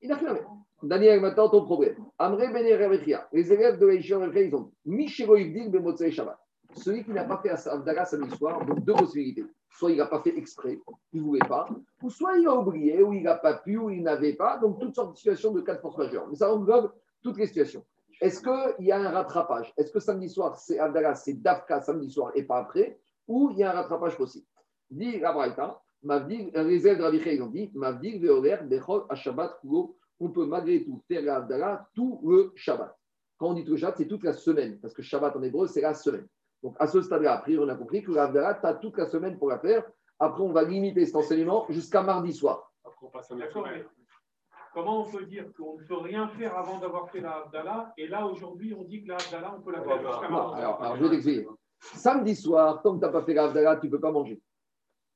Il a même. Daniel, maintenant, ton problème. Amre Bene Rabbi Chia. Les élèves de l'Aïchon ils ont Michelo Ivdil Bemotzei Shabbat. Celui qui n'a pas fait Avdala samedi soir, donc deux possibilités. Soit il n'a pas fait exprès, il ne voulait pas, ou soit il a oublié, ou il n'a pas pu, ou il n'avait pas. Donc, toutes sortes de situations de cas de force majeure. Mais ça englobe toutes les situations. Est-ce qu'il y a un rattrapage? Est-ce que samedi soir, c'est Abdallah, c'est Dafka samedi soir et pas après? Ou il y a un rattrapage possible Dit la Braïta, Mavdig, les de Rabbi ils ont dit Mavdig, Veoler, Bechol, Shabbat, Kulo. On peut malgré tout faire la Abdallah tout le Shabbat. Quand on dit tout le Shabbat, c'est toute la semaine, parce que Shabbat en hébreu, c'est la semaine. Donc à ce stade-là, après, on a compris que l'Abdallah, tu as toute la semaine pour la faire. Après, on va limiter cet enseignement jusqu'à mardi soir. Après, on passe à la D'accord, semaine. mais comment on peut dire qu'on ne peut rien faire avant d'avoir fait la Abdallah? Et là, aujourd'hui, on dit que la Abdallah, on peut la faire jusqu'à Non, mardi. alors, alors, je vais t'expliquer. Samedi soir, tant que tu n'as pas fait l'Abdallah, tu ne peux pas manger.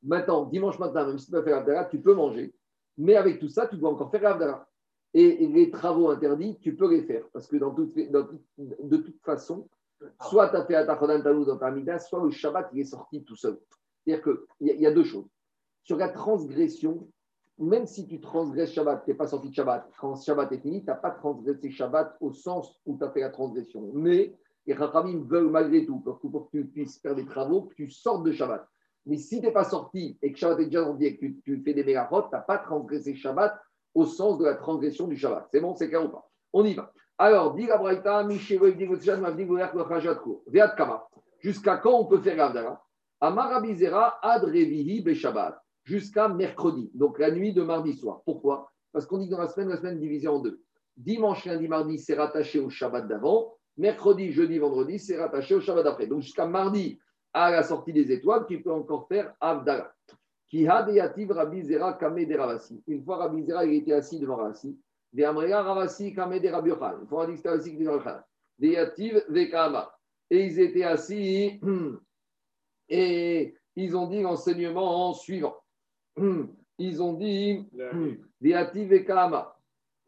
Maintenant, dimanche matin, même si tu n'as pas fait l'Abdallah, tu peux manger. Mais avec tout ça, tu dois encore faire l'Abdallah. Et les travaux interdits, tu peux les faire. Parce que de toute façon, soit tu as fait Atachodan Talou dans ta Amida, soit le Shabbat, il est sorti tout seul. C'est-à-dire qu'il y, y a deux choses. Sur la transgression, même si tu transgresses Shabbat, tu n'es pas sorti de Shabbat, quand Shabbat est fini, tu n'as pas transgressé Shabbat au sens où tu as fait la transgression. Mais les Rachamim veulent malgré tout, pour que, tu puisses faire des travaux, que tu sortes de Shabbat. Mais si tu n'es pas sorti et que Shabbat est déjà sorti et que tu, fais des mégachot, tu n'as pas transgressé Shabbat au sens de la transgression du Shabbat. C'est bon, c'est clair ou pas? On y va. Alors, dit la Braïta. Jusqu'à quand on peut faire l'Avdala Amarabizera, Ad Revihi, Beshabbat. Jusqu'à mercredi, donc la nuit de mardi soir. Pourquoi? Parce qu'on dit que dans la semaine, la semaine est divisée en deux. Dimanche, lundi, mardi, c'est rattaché au Shabbat d'avant. Mercredi, jeudi, vendredi, c'est rattaché au Shabbat d'après. Donc jusqu'à mardi, à la sortie des étoiles, tu peux encore faire Avdala. Kiha deyativ Rabbi Zera Kame de Ravasi. Une fois Rabbi Zera, il était assis devant Ravasi. De Amrea Ravasi Kame de Rabbi. Une fois, a dit que c'était Ravasi qui Yochanan. Veyativ Vekama. Et ils étaient assis et ils ont dit l'enseignement suivant. Ils ont dit Veyativ Vekama.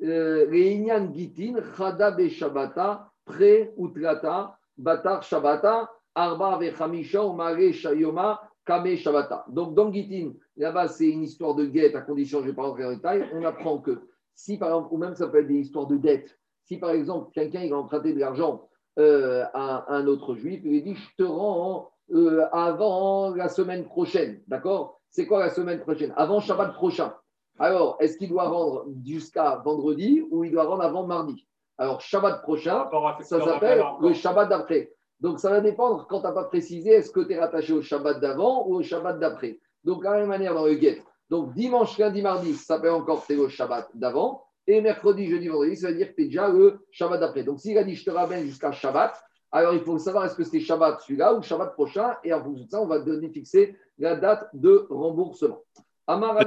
Reinyan Gitin, Chada Beshabata, Pre Utrata, Batar Shabata, Arba Vechamisha, Omare Shayoma, Kame Shabata. Donc, dans Gitin, là-bas, c'est une histoire de guette, à condition, je ne vais pas rentrer en détail. On apprend que si, par exemple, ou même ça peut être des histoires de dette, si par exemple, quelqu'un a emprunté de l'argent euh, à un autre juif, il lui dit Je te rends euh, avant la semaine prochaine. D'accord? C'est quoi la semaine prochaine? Avant Shabbat prochain. Alors, est-ce qu'il doit rendre jusqu'à vendredi ou il doit rendre avant mardi? Alors, Shabbat prochain, ça s'appelle le Shabbat d'après. Donc, ça va dépendre quand tu n'as pas précisé, est-ce que tu es rattaché au Shabbat d'avant ou au Shabbat d'après. Donc, de la même manière dans le guet. Donc, dimanche, lundi, mardi, ça s'appelle encore c'est le Shabbat d'avant. Et mercredi, jeudi, vendredi, ça veut dire que tu es déjà le Shabbat d'après. Donc, s'il a dit je te ramène jusqu'à Shabbat, alors il faut savoir est-ce que c'est Shabbat celui-là ou Shabbat prochain. Et en fonction de ça, on va donner fixer la date de remboursement.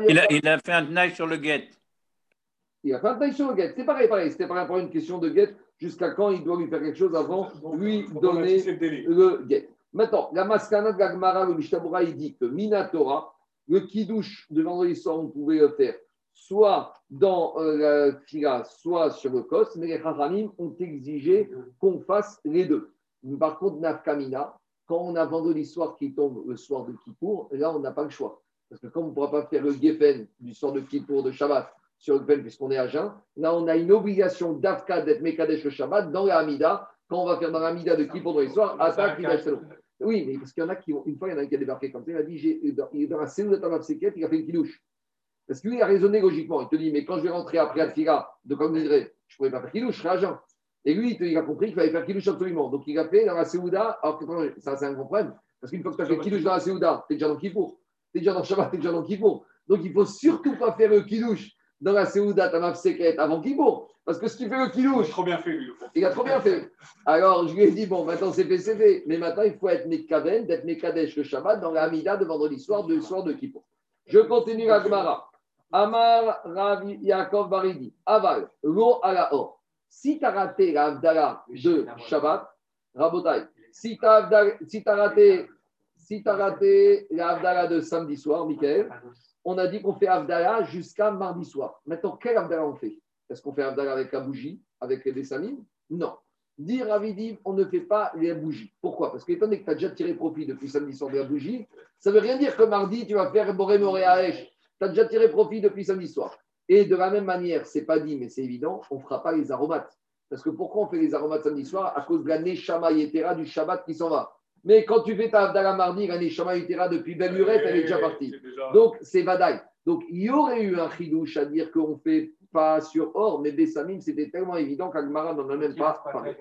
Il a, il a fait un tnaï sur le guet. Il a fait un tnaï sur le guet. C'est pareil, pareil. C'était par rapport à une question de guet. Jusqu'à quand il doit lui faire quelque chose avant lui donner le guet. Maintenant, la maskana de Gagmara, le Mishtabura, il dit que Minatora, le kidouche de vendredi soir, on pouvait le faire soit dans euh, la fila, soit sur le kos, mais les Chachamim ont exigé qu'on fasse les deux. Par contre, Nafkamina, quand on a vendredi soir qui tombe le soir de Kippour, là, on n'a pas le choix. Parce que comme on ne pourra pas faire le Geffen du soir de Kippour de Shabbat sur le Geffen puisqu'on est à jeun, là, on a une obligation d'Afka d'être Mekadesh le Shabbat dans la Hamida. Quand on va faire dans la Hamida de Kippour dans l'histoire, attaque Oui, mais parce qu'il y en a qui, une fois, il y en a un qui a débarqué comme ça, il a dit, j'ai, il est dans la cellule de il a fait une kidouche. Parce que lui, il a raisonné logiquement. Il te dit, mais quand je vais rentrer après Alfira, de comme je ne pourrais pas faire kidouche, je serai agent. Et lui, il a compris qu'il fallait faire kidouche absolument. Donc, il a fait dans la Séouda, alors que ça, c'est un grand problème. Parce qu'une fois que tu as fait kidouche dans la Séouda, tu es déjà dans Kippour. Tu es déjà dans Shabbat, tu es déjà dans Kippour. Donc, il ne faut surtout pas faire le kidouche dans la Séouda, ta Seket avant Kippour. Parce que si tu fais le kidouche. Il a trop bien fait, lui. Il a trop bien fait. Alors, je lui ai dit, bon, maintenant c'est fait, c'est fait. Mais maintenant, il faut être Mekaven, d'être Mekadesh le Shabbat dans la Hamida de vendredi soir, de soir de Kippour. Je continue la Gemara. Amar Ravi Yaakov Baridi. Aval, lo ala or. Si tu as raté la Avdala de Shabbat, Rabotai, si tu as, si raté, si as raté la de samedi soir, Michael, on a dit qu'on fait Avdala jusqu'à mardi soir. Maintenant, quelle Avdala on fait? Est-ce qu'on fait Avdala avec la bougie, avec les bessamines? Non. Dire Ravidim, on ne fait pas les bougies. Pourquoi? Parce que étant donné que tu as déjà tiré profit depuis samedi soir de la bougie, ça ne veut rien dire que mardi, tu vas faire Boré Moré Aesh tu as déjà tiré profit depuis samedi soir. Et de la même manière, c'est pas dit, mais c'est évident, on ne fera pas les aromates. Parce que pourquoi on fait les aromates samedi soir? À cause de la Neshama Yetera du Shabbat qui s'en va. Mais quand tu fais ta Avdala mardi, la Neshama depuis belle elle est déjà partie. Donc, c'est Vadaï. Donc, il y aurait eu un chidouche à dire qu'on ne fait pas sur or, mais Bessamim, c'était tellement évident qu'Agmara n'en a même pas parlé.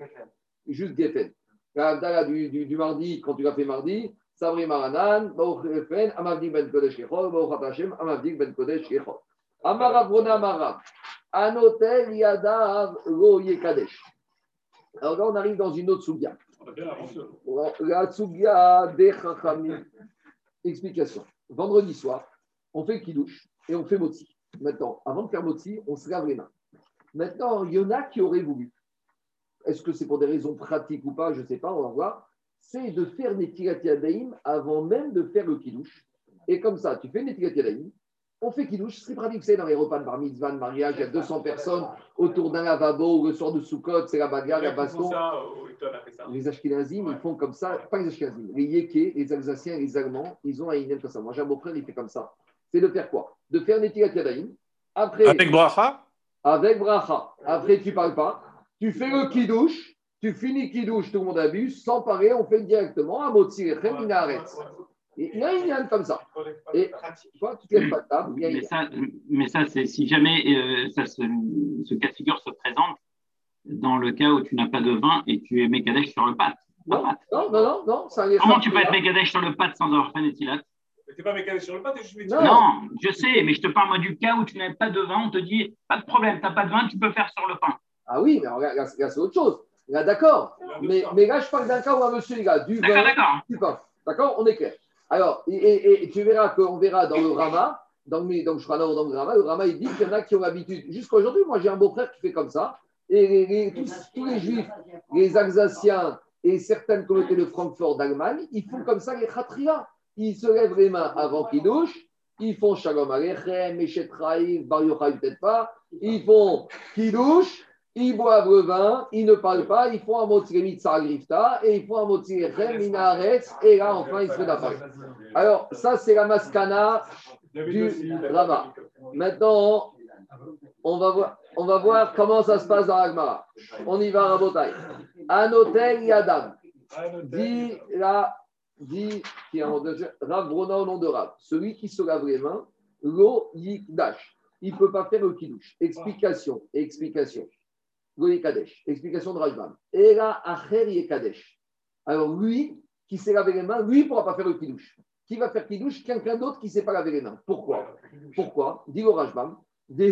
Juste Geffen. La Avdala du, du, du, mardi, quand tu l'as fait mardi, Sabri Maranan, Refen, Amavdik Ben Kodesh Kechol, Baruch Hashem, Amavdik Ben Kodesh Kechol. Amarav Rona Marav, Anotel Yadav Lo Yekadesh. Alors là, on arrive dans une autre soubia. La soubia des Chachamim. Explication. Vendredi soir, on fait kidouche et on fait motzi. Maintenant, avant de faire motzi, on se lave les mains. Maintenant, il y en a qui auraient voulu. Est-ce que c'est pour des raisons pratiques ou pas Je ne sais pas, on va voir c'est de faire Netilat Yadaim avant même de faire le Kiddush. Et comme ça, tu fais Netilat Yadaim, on fait Kiddush, c'est pratique, c'est dans les repas de bar mitzvah, de mariage, il y a 200 personnes autour d'un lavabo, le soir de Sukkot, c'est la bagarre, la baston. Les Ashkenazim, ils font comme ça, pas les Ashkenazim, les Yékés, les Alsaciens, les Allemands, ils ont un inem comme ça. Moi, j'ai un beau-frère, il fait comme ça. C'est de faire quoi? De faire Netilat Yadaim. Après, avec bracha? Avec bracha. Après, tu parles pas. Tu fais le Kiddush tu finis qui douche, tout le monde abuse, sans parler, on fait directement un mot de sirechem, il y a une comme ça. Et toi, tu ne pas de table. Mais ça, mais ça c'est si jamais euh, ça se, ce cas de figure se présente dans le cas où tu n'as pas de vin et tu es mécadèche sur le pâte. Non, non, non, non, non, ça Comment tu peux être mécadèche sur le pâte sans avoir fait d'éthylate tu n'es pas mécanique sur le pâte, je non. non, je sais, mais je te parle moi du cas où tu n'as pas de vin, on te dit pas de problème, tu n'as pas de vin, tu peux faire sur le pain. Ah oui, mais là, là c'est autre chose. Là, d'accord. Mais, mais là, je parle d'un cas où un monsieur, il a du vin, du pain. D'accord On est clair. Alors, et, et, tu verras qu'on verra dans le Rama, dans le, dans le Shrana ou dans le Rama, le Rama, il dit qu'il y en a qui ont l'habitude. Jusqu'à aujourd'hui, moi, j'ai un beau-frère qui fait comme ça. Et les- les- tous, tous les juifs, les Alsaciens et certaines communautés de Francfort d'Allemagne, ils font comme ça les Khatria. Ils se lèvent les mains avant qu'ils douchent. Ils font Shalom Aleichem, Meshet Raïf, Bar Yochai, peut-être pas. Ils font Kiddush, ils boivent le vin, ils ne parlent pas, ils font un mot Grifta et ils font un mot Minaretz, et là, enfin, ils se font Alors, ça, c'est la maskana du Rama. Maintenant, on va voir, on va voir comment ça se passe dans l'Agmara. On y va, Rabotai. Anotel Yadam. Dit la, dit, qui est en Rav Brona au nom de Rav. Celui qui se lave les mains, l'eau yikdash. Il ne peut pas faire le kiddush. Explication, explication. Explication de Rajbam. Et acher. Alors lui, qui s'est lavé les mains, lui ne pourra pas faire le kiddush. Qui va faire kiddush Quelqu'un d'autre qui ne s'est pas lavé les mains. Pourquoi? Pourquoi? Dit le Rajbam. Et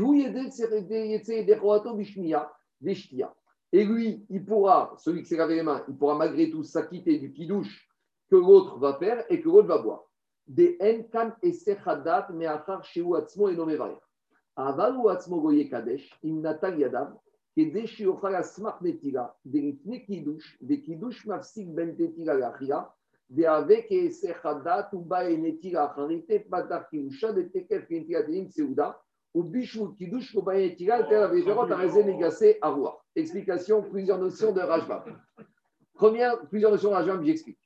lui, il pourra, celui qui s'est lavé les mains, il pourra malgré tout s'acquitter du kiddush que l'autre va faire et que l'autre va boire. Des meachar sheu atzmo im natal et des shiofal asmach netila, des litne kidush, des qui kidush mafsik ben tetila lachia, des avec et sechadat ou ba et netila acharite patar kidusha de tekef netila telim seuda, ou bishou kidush ou ba et netila tel avégerot arezé negase avoir. Explication, plusieurs notions de Rajbab. Première, plusieurs notions de Rajbab, j'explique.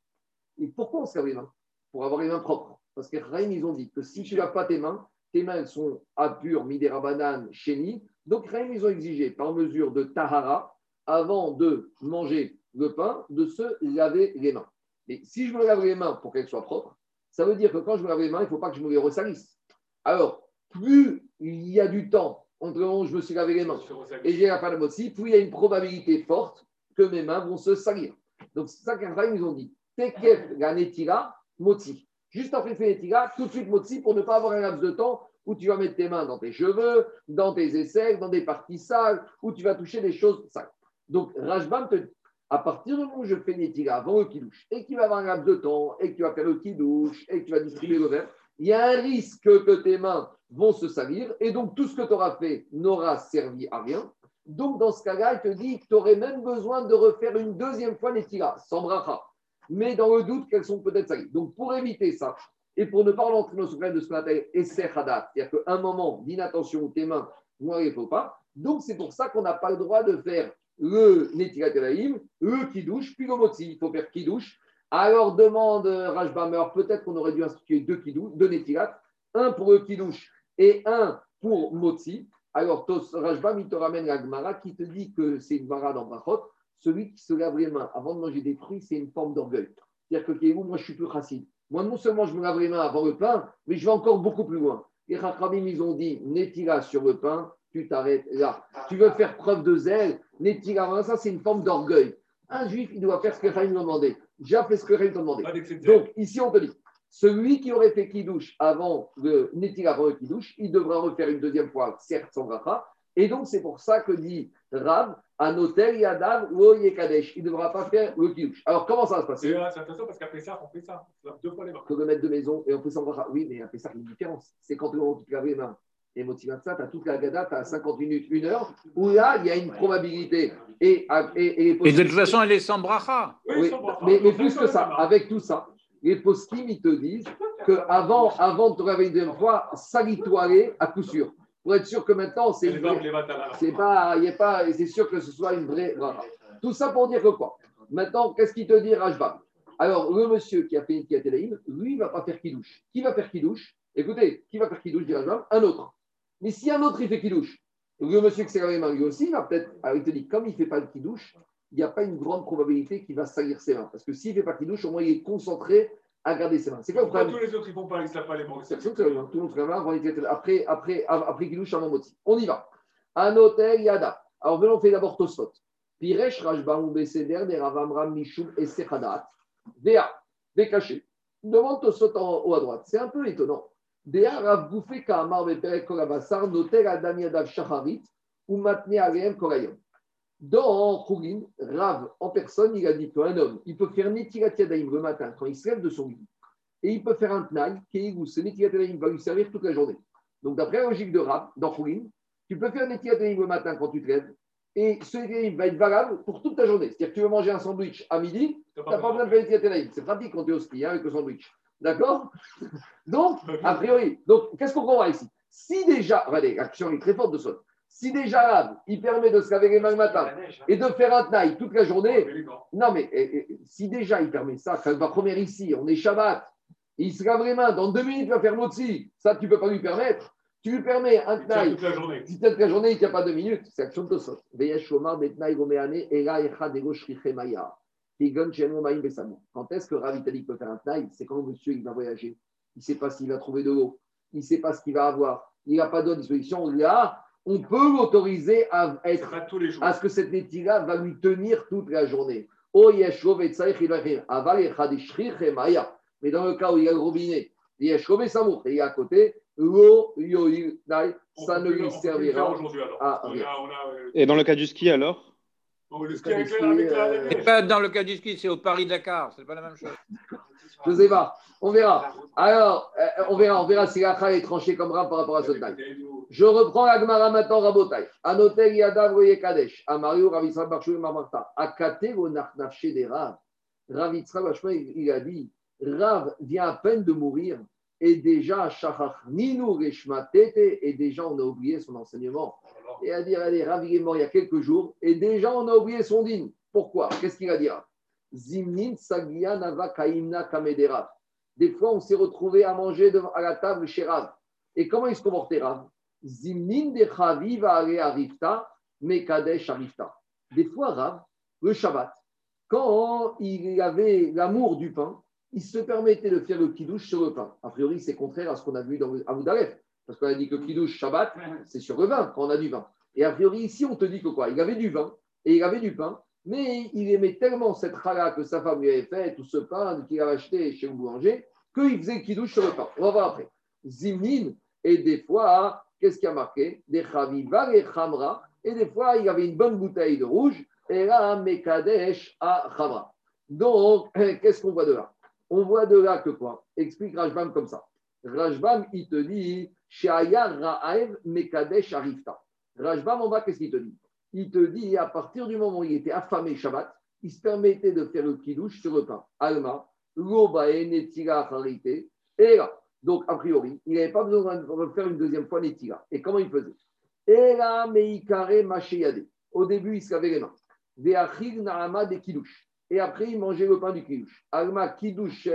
Et pourquoi on se lave les mains? Pour avoir les mains propres. Parce que Rahim, ils ont dit que si tu n'as pas tes mains, tes mains, sont à pur, midera banane, chéni, donc Rahim, ils ont exigé par mesure de tahara, avant de manger le pain, de se laver les mains. Et si je me lave les mains pour qu'elles soient propres, ça veut dire que quand je me lave les mains, il ne faut pas que je me les ressalisse. Alors, plus il y a du temps entre le moment où je me suis lavé les mains et j'ai la fin aussi, plus il y a une probabilité forte que mes mains vont se salir. Donc c'est ça qu'Abraham ils ont dit. Tekef la netira, moti. Juste après fait netira, tout de suite moti pour ne pas avoir un laps de temps où tu vas mettre tes mains dans tes cheveux, dans tes aisselles, dans des parties sales, où tu vas toucher des choses sales. Donc Rajbam te dit, à partir du moment où je fais netira avant le kidouche, et qu'il va avoir un laps de temps, et que tu vas faire le kidouche, et que tu vas distribuer le verre, il y a un risque que tes mains vont se salir, et donc tout ce que tu auras fait n'aura servi à rien. Donc, dans ce cas-là, il te dit que tu aurais même besoin de refaire une deuxième fois les tiras, sans bracha. Mais dans le doute qu'elles sont peut-être salies. Donc, pour éviter ça, et pour ne pas rentrer dans ce problème de ce qu'on appelle essai hadat, c'est-à-dire qu'un moment d'inattention où tes mains vont aller faut pas, donc c'est pour ça qu'on n'a pas le droit de faire le netilat le kidouche, puis le motzi. Il faut faire kidouche. Alors, demande Rajbam, alors peut-être qu'on aurait dû instituer deux deux netilat, un pour le kidouche et un pour motzi. Alors, Rajbam, il te ramène la Gemara qui te dit que c'est une Gemara dans Brachot. Celui qui se lave les mains avant de manger des fruits, c'est une forme d'orgueil. C'est-à-dire que Kéhou, moi, je suis plus racine. Moi, non seulement je me lave les mains avant le pain, mais je vais encore beaucoup plus loin. Les Rachamim, ils ont dit Netira sur le pain, tu t'arrêtes là. Tu veux faire preuve de zèle, Netira, ça, c'est une forme d'orgueil. Un juif, il doit faire ce que Rahim lui a demandé. J'ai fait ce que Rahim t'a demandé. Donc, ici, on te dit celui qui aurait fait kidouche avant le Netil avant le kidouche, il devra refaire une deuxième fois, certes sans bracha. Et donc, c'est pour ça que dit Rav, un hôtel Yadav ou Yekadesh. Il ne devra pas faire le kidouche. Alors, comment ça va se passer C'est intéressant parce qu'après ça, on fait ça. On lave deux fois les mains. On peut mettre de maison et on fait sans bracha. Oui, mais après ça, il y a une différence. C'est quand tu te laves les mains. Et motivant ça, tu as toute la gada, tu as 50 minutes, une heure, où là, il y a une probabilité. Et, et, et, Et de toute façon, elle est sans bracha. Oui, sans bracha. mais, plus ça, que ça ça, avec tout ça, les poskim, ils te disent qu'avant avant de te laver une deuxième fois, salis-toi à coup sûr. Pour être sûr que maintenant, c'est pas, il y a pas, c'est sûr que ce soit une vraie. Tout ça pour dire que quoi? Maintenant, qu'est-ce qu'il te dit, Rajbam? Alors, le monsieur qui a fait qui a Téléim, lui, il ne va pas faire kidouche. Qui va faire kidouche? Écoutez, qui va faire kidouche, dit Rajbam? Un autre. Mais si un autre, il fait kidouche, le monsieur qui s'est lavé les mains, lui aussi, il va peut-être. Alors, il te dit, comme il ne fait pas le kidouche, il n'y a pas une grande probabilité qu'il va salir ses mains. Parce que s'il ne fait pas kidouche, au moins, il est concentré à garder ses mains. C'est quoi le problème tous les autres, ils font se lavent pas les les mains. Tout le monde mains avant d'être- après, après, après Kidouche à Mamoti. On y va. Un hôtel Yada. Alors, venons, on fait d'abord Tosfot. Piresh Rajbam ou Besséder, des Ravamram Mishum et Sechadat. Déa, décaché. Demande Tosfot en haut à droite. C'est un peu étonnant. Déa Rav Bouffé Kaamar Beperek Korabassar, Notel Adam Yadav Shacharit, ou Matne Aleem Korayom. Dans Khourin, Rav en personne, il a dit qu'un homme, il peut faire Netilat Yadaim le matin quand il se lève de son lit. Et il peut faire un tnaï, qui où ce Netilat Yadaim va lui servir toute la journée. Donc, d'après la logique de Rav, dans Khourin, tu peux faire Netilat Yadaim le matin quand tu te lèves, Et ce Netilat va être valable pour toute ta journée. C'est-à-dire que tu veux manger un sandwich à midi, tu n'as pas besoin de faire Netilat Elaïm. C'est pratique quand tu es au ski hein, avec le sandwich. D'accord? Donc, a priori, donc qu'est-ce qu'on comprend ici? Si déjà, regardez, l'action est très forte de ça. Si déjà il permet de se laver les mains le matin et de faire un taille toute la journée, non, mais si déjà il permet ça, ça va première ici, on est Shabbat, il se lave les mains, dans deux minutes il va faire l'otzi, ça tu ne peux pas lui permettre. Tu lui permets un taille, toute la journée. si peut-être la journée il ne tient pas deux minutes, c'est action de besamou. Quand est-ce que Rav Itali peut faire un taille C'est quand monsieur il va voyager. Il ne sait pas s'il va trouver de l'eau, il ne sait pas ce qu'il va avoir, il n'a pas d'autre disposition. Là, on peut l'autoriser à être pas tous les jours. à ce que cette netira va lui tenir toute la journée. Oh, maya. Mais dans le cas où il y a le robinet, yeshov et samour, et il y a à côté, ça ne lui servira. a, on a, euh, Et dans le cas du ski, alors? On le ski Pas avec du la- avec ski, la euh. Pas dans le cas du ski, c'est au Paris-Dakar, c'est pas la même chose. Je ne sais pas. On verra. Alors, euh, on verra, on verra si la est tranchée comme rap par rapport à ce taille. Je reprends la Gemara maintenant, Rabotai. Anotel Yadav Kadesh. Amario Ravitra Barchou et Marmarta. Akate go Nachnafshe des Rav. Ravitra Barchou, il a dit Rav vient à peine de mourir et déjà, Ninu Reshma Tete, et déjà on a oublié son enseignement. Et à dire, allez, Rav il est mort il y a quelques jours et déjà on a oublié son dîme. Pourquoi? Qu'est-ce qu'il a dit Rav? Zimnin Sagia Nava Kaimna Kamedera. Des fois, on s'est retrouvé à manger à la table chez Rav. Et comment il se comportait Rav? Zimnin de Chaviv Arifta, Mekadesh Arifta. Des fois, Rav, le Shabbat, quand il avait l'amour du pain, il se permettait de faire le kiddush sur le pain. A priori, c'est contraire à ce qu'on a vu dans Amoudalef. Parce qu'on a dit que kiddush Shabbat, c'est sur le vin, quand on a du vin. Et a priori, ici, on te dit que quoi? Il avait du vin et il avait du pain, mais il aimait tellement cette challah que sa femme lui avait fait, tout ce pain qu'il avait acheté chez le boulanger, qu'il faisait kiddush sur le pain. On va voir après. Zimnin, et des fois, qu'est-ce qui a marqué? Des chaviva et chamra, et des fois, il avait une bonne bouteille de rouge, et là, mekadesh à chamra. Donc, qu'est-ce qu'on voit de là? On voit de là que quoi? Explique Rajbam comme ça. Rajbam, il te dit, Shaya Ra'aev Mekadesh Arifta. Rajbam, en bas, qu'est-ce qu'il te dit? Il te dit, à partir du moment où il était affamé Shabbat, il se permettait de faire le kidouche sur le pain. Alma, Lobae, Netira, Harité, et là. Donc, a priori, il n'avait pas besoin de refaire une deuxième fois Netira. Et comment il faisait? Et là, Meikare Macheyade. Au début, il se lavait les mains. Naama des. Et après, il mangeait le pain du kidouche. Alma Kidouche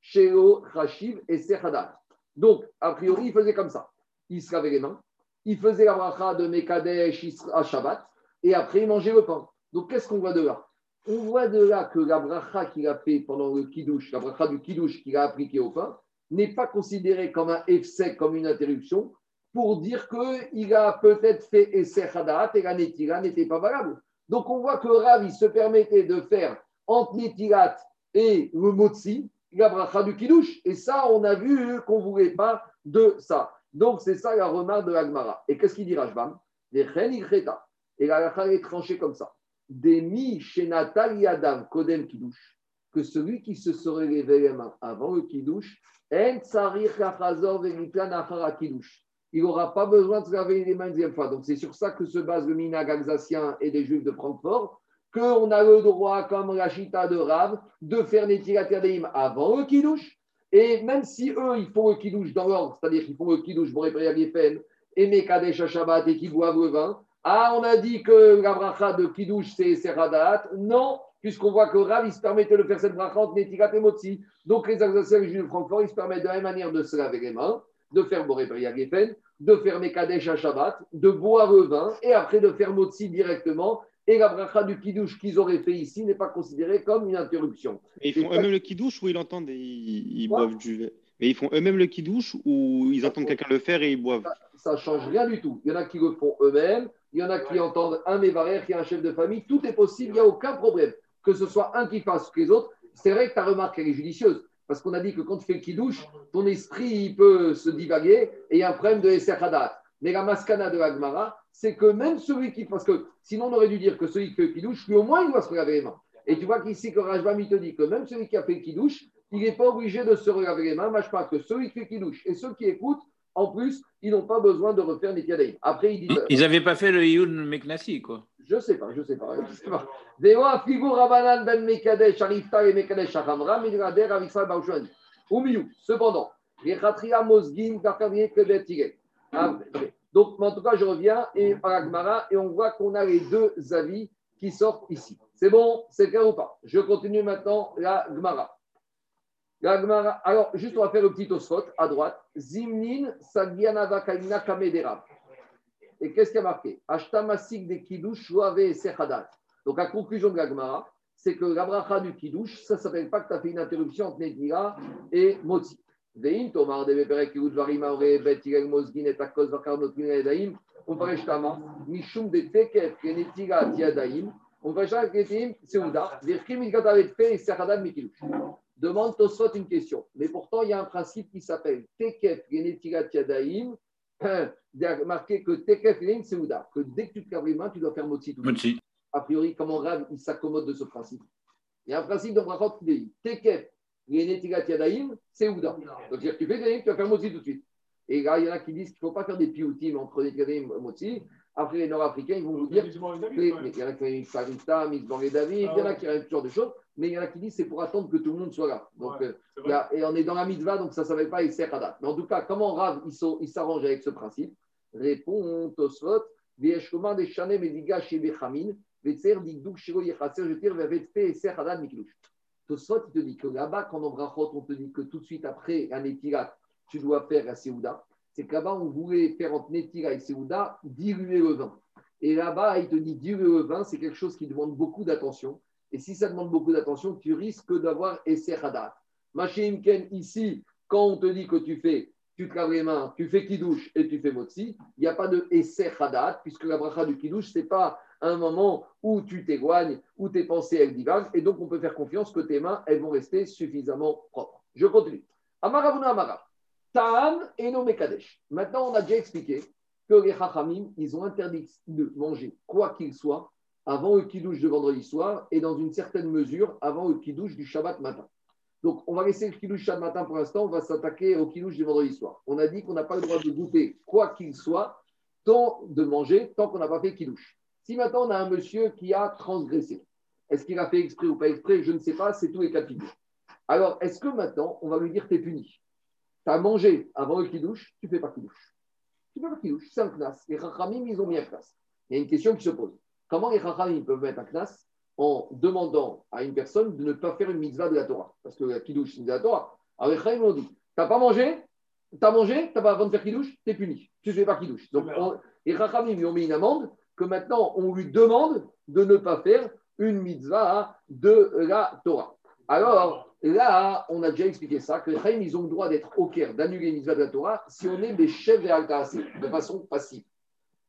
Shelo, Rashiv et Sechadat. Donc, a priori, il faisait comme ça. Il se lavait les mains, il faisait la bracha de Mekadesh à Shabbat, et après, il mangeait le pain. Donc, qu'est-ce qu'on voit de là? On voit de là que la bracha qu'il a fait pendant le kidouche, la bracha du kidouche qu'il a appliqué au pain, n'est pas considérée comme un effet, comme une interruption, pour dire qu'il a peut-être fait Esser Hadat et la Netira n'était pas valable. Donc, on voit que Rav, il se permettait de faire entre Netirat et le Motzi, la bracha du Kiddush. Et ça, on a vu qu'on ne voulait pas de ça. Donc, c'est ça la remarque de l'Agmara. Et qu'est-ce qu'il dit Rajbam? Des. Et la est tranchée comme ça. Des mi yadam kodem Kiddush. Que celui qui se serait mains avant le Kiddush, en tsarich. Il n'aura pas besoin de se laver les mains une deuxième fois. Donc, c'est sur ça que se base le minag alsacien et des juifs de Francfort qu'on a le droit, comme la chita de Rav, de faire Netilat Yadayim avant le Kiddush. Et même si eux, ils font le Kiddush dans l'ordre, c'est-à-dire qu'ils font le Kiddush pour réparer et Mekadesh Shabbat et qu'ils boivent le vin, ah, on a dit que la bracha de Kiddush, c'est Seradat. Non, puisqu'on voit que Rav, il se permettait de faire cette bracha entre Netilat et Motzi. Donc, les les Juifs de Francfort, ils se permettent de la même manière de se laver les mains, de faire Boré Geffen, de faire Mekadesh à Shabbat, de boire le vin et après de faire Motzi directement. Et la bracha du Kiddush qu'ils auraient fait ici n'est pas considérée comme une interruption. Et ils font pas- eux-mêmes le kidouche ou ils l'entendent et ils, boivent du Mais ils font eux-mêmes le kidouche ou ils entendent quelqu'un le faire et ils boivent? Ça ne change rien du tout. Il y en a qui le font eux-mêmes, il y en a qui entendent un mévarère, qui est un chef de famille. Tout est possible, il n'y a aucun problème. Que ce soit un qui fasse que les autres. C'est vrai que ta remarque, elle est judicieuse. Parce qu'on a dit que quand tu fais le kidouche, ton esprit il peut se divaguer et il y a un problème de Esser Hadat. Mais la maskana de Agmara, c'est que même celui qui. Parce que sinon, on aurait dû dire que celui qui fait le kidouche, lui au moins, il doit se laver les mains. Et tu vois qu'ici, que Rajbam, il te dit que même celui qui a fait le kidouche, il n'est pas obligé de se relaver les mains. Moi, je pense que celui qui fait le kidouche et ceux qui écoutent, En plus, ils n'ont pas besoin de refaire Netilat Daim. Après, ils disent. Ils n'avaient pas fait le Youn Meknassi, quoi. Je sais pas, je sais pas. Je sais pas. Afigu Rabanan ben Mekadesh, Arifta et Mekadesh Achamra, Midrader. Au milieu, cependant, les Khatria Mosgin. Donc, mais en tout cas, je reviens et à la Gemara et on voit qu'on a les deux avis qui sortent ici. C'est bon? C'est clair ou pas? Je continue maintenant la Gemara. La Gemara. Alors, juste, on va faire le petit osphot à droite. Zimnin, Sagianava Kaina Kamedera. Et qu'est-ce qui a marqué? Ashtamasik de Kiddush, Shoave et Sechadat. Donc, la conclusion de la Gemara, c'est que la bracha du Kiddush, ça ne s'appelle pas que tu as fait une interruption entre Nedira et Motzi. On Mikilush. Demande Tosfot une question. Mais pourtant, il y a un principe qui s'appelle Tekef, Kenetira, Tiadaim, il y a marqué que Tekef, Kenetim, Seuda, que dès que tu te laves les mains, tu dois faire tout. Motsi. A priori, comment Rav, il s'accommode de ce principe Il y a un principe de Brachot qui dit Tekef, Yenetigat Yadaim, c'est Ouda. Donc, tu fais Yadaim, tu vas faire Motzi tout de suite. Et là, il y en a qui disent qu'il ne faut pas faire des pioutim entre Yadaim et Motzi. Après, les Nord-Africains, ils vont vous dire il y en a qui font Farita, Mitzvah et David, il y en a qui ont ce genre de choses, mais il y en a qui disent c'est pour attendre que tout le monde soit là. Donc, Ouais, euh, a- et on est dans la mitzvah, donc ça ne s'appelle pas Isser Hadat. Mais en tout cas, comment Rav il s'arrange avec ce principe? Répond Tosfot, Vieshkoma des Shanem Mediga chez Bechamin, Vetser Digduk Shiro Yechaser, je tire vers Vetpe Isser Hadat Miklush. Tosfot, il te dit que là-bas, quand on brachot, on te dit que tout de suite après un étirat, tu dois faire la Seouda. C'est que là-bas, on voulait faire entre Netira et Seouda, diluer le vin. Et là-bas, il te dit diluer le vin, c'est quelque chose qui demande beaucoup d'attention. Et si ça demande beaucoup d'attention, tu risques d'avoir Esser Hadat. Machin Ken, ici, quand on te dit que tu fais, tu te laves les mains, tu fais Kiddush et tu fais Motzi, il n'y a pas de Esser Hadat, puisque la bracha du Kiddush, ce n'est pas un moment où tu t'éloignes, où tes pensées, elles divaguent, et donc on peut faire confiance que tes mains, elles vont rester suffisamment propres. Je continue. Amaravuna Amara. Ta'am et no Mekadesh. Maintenant, on a déjà expliqué que les Chachamim, ils ont interdit de manger quoi qu'il soit avant le Kiddush de vendredi soir et dans une certaine mesure avant le Kiddush du Shabbat matin. Donc, on va laisser le Kiddush Shabbat matin pour l'instant, on va s'attaquer au Kiddush du vendredi soir. On a dit qu'on n'a pas le droit de goûter quoi qu'il soit, tant de manger, tant qu'on n'a pas fait Kiddush. Si maintenant on a un monsieur qui a transgressé, est-ce qu'il a fait exprès ou pas exprès Je ne sais pas, c'est tous les cas de figure. Alors, est-ce que maintenant, on va lui dire, tu es puni? Tu as mangé avant le Kiddush, tu ne fais pas Kiddush. Tu ne fais pas Kiddush, c'est un knas. Les Chachamim, ils ont mis un knas. Il y a une question qui se pose. Comment les Chachamim peuvent mettre un knas en demandant à une personne de ne pas faire une mitzvah de la Torah? Parce que la Kiddush, c'est une mitzvah de la Torah. Alors les Chachamim ont dit, tu n'as pas mangé? Tu as mangé, tu pas avant de faire Kiddush, tu es puni. Tu ne fais pas Kiddush. Donc, on- les Chachamim lui ont mis une amende que maintenant, on lui demande de ne pas faire une mitzvah de la Torah. Alors, là, on a déjà expliqué ça, que les Chaim, ils ont le droit d'être au Caire, d'annuler une mitzvah de la Torah, si on est des chefs al de façon passive.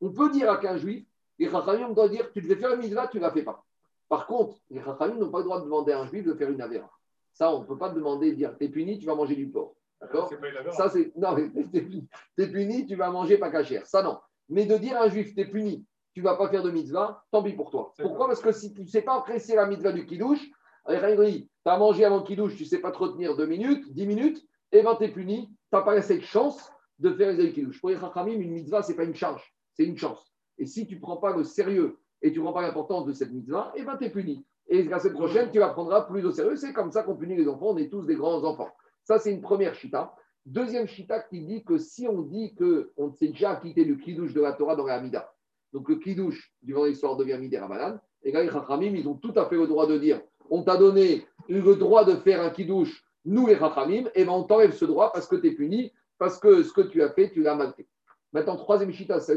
On peut dire à qu'un juif, les Chachamim doivent dire, tu devais faire une mitzvah, tu ne la fais pas. Par contre, les Chachamim n'ont pas le droit de demander à un juif de faire une avéra. Ça, on ne peut pas demander, dire, t'es puni, tu vas manger du porc. D'accord? Ça, c'est. Non, t'es puni, tu vas manger pas cachère. Ça, non. Mais de dire à un juif, t'es puni, tu vas pas faire de mitzvah, tant pis pour toi. Pourquoi? Parce que si tu ne sais pas apprécier la mitzvah du kiddush, tu as mangé avant le kiddush, tu ne sais pas te retenir deux minutes, dix minutes, et ben t'es puni, tu n'as pas assez de chance de faire les kiddush. Pour les chachamim, une mitzvah, ce n'est pas une charge, c'est une chance. Et si tu ne prends pas le sérieux et tu ne prends pas l'importance de cette mitzvah, et ben t'es puni. Et la semaine prochaine, tu la prendras plus au sérieux. C'est comme ça qu'on punit les enfants, on est tous des grands enfants. Ça, c'est une première chita. Deuxième chita qui dit que si on dit qu'on s'est déjà acquitté du kiddush de la Torah dans la Hamida, donc le kiddush du vendredi soir devient midé Ramadan, et là, les Chachamim, ils ont tout à fait le droit de dire on t'a donné le droit de faire un kiddush, nous les Chachamim, et ben on t'enlève ce droit parce que tu es puni, parce que ce que tu as fait, tu l'as mal fait. Maintenant, troisième chita, c'est.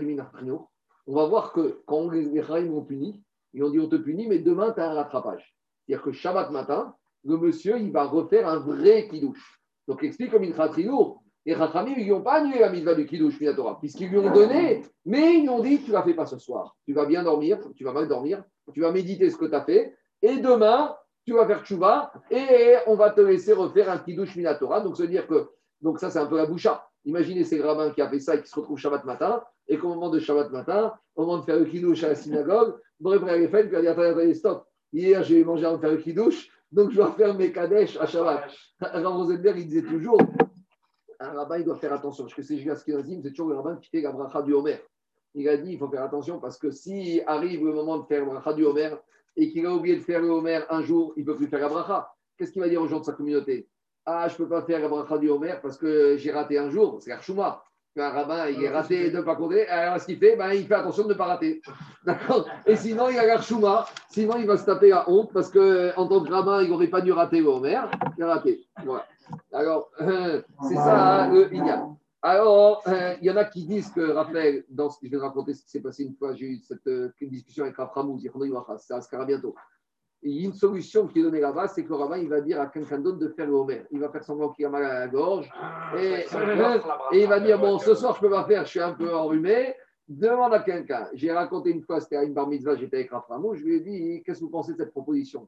On va voir que quand les Chachamim ont puni, ils ont dit on te punit, mais demain, tu as un rattrapage. C'est-à-dire que Shabbat matin, le monsieur, il va refaire un vrai kiddush. Donc, explique comme une Khatrinour. Les Rachamim, ils n'ont pas annulé la mitzvah du Kiddush Minatora, puisqu'ils lui ont donné, mais ils lui ont dit Tu ne la fais pas ce soir. Tu vas bien dormir, tu vas mal dormir, tu vas méditer ce que tu as fait, et demain, tu vas faire tchouva, et on va te laisser refaire un Kiddush Minatora. Donc, se dire que, donc ça, c'est un peu la boucha. Imaginez ces rabbins qui a fait ça et qui se retrouvent Shabbat matin, et qu'au moment de Shabbat matin, au moment de faire le Kiddush à la synagogue, Boré les fêtes, puis dit Attendez, attendez, stop. Hier, j'ai mangé avant de faire le Kiddush, donc je dois faire mes Kadesh à Shabbat. Rav Rosenberg, il disait toujours un rabbin, il doit faire attention. Parce que c'est Ashkenazim, c'est toujours le rabbin qui fait la bracha du Homer. Il a dit il faut faire attention parce que si arrive le moment de faire la bracha du Homer et qu'il a oublié de faire le Homer un jour, il ne peut plus faire la bracha. Qu'est-ce qu'il va dire aux gens de sa communauté? Ah, je ne peux pas faire la bracha du Homer parce que j'ai raté un jour. C'est Arshuma. Un rabbin, il est raté de ne pas compter. Alors, ce qu'il fait, ben, il fait attention de ne pas rater. D'accord? Et sinon, il a l'Arshuma. Sinon, il va se taper la honte parce qu'en tant que rabbin, il n'aurait pas dû rater le Homer. Il a raté. Voilà. Alors, euh, c'est ça hein, le Inyan. Alors, euh, il y en a qui disent que Raphaël, dans ce que je vais raconter, ce qui s'est passé une fois, j'ai eu cette euh, discussion avec Raframou, ça se bientôt. Et il y a une solution qui est donnée là-bas, c'est que le rabbin, il va dire à quelqu'un d'autre de faire le homer. Il va faire semblant qu'il a mal à la gorge. et, et il va dire, bon, ce soir, je ne peux pas faire, je suis un peu enrhumé. Demande à quelqu'un. J'ai raconté une fois, c'était à une bar mitzvah, j'étais avec Raframou, je lui ai dit, qu'est-ce que vous pensez de cette proposition?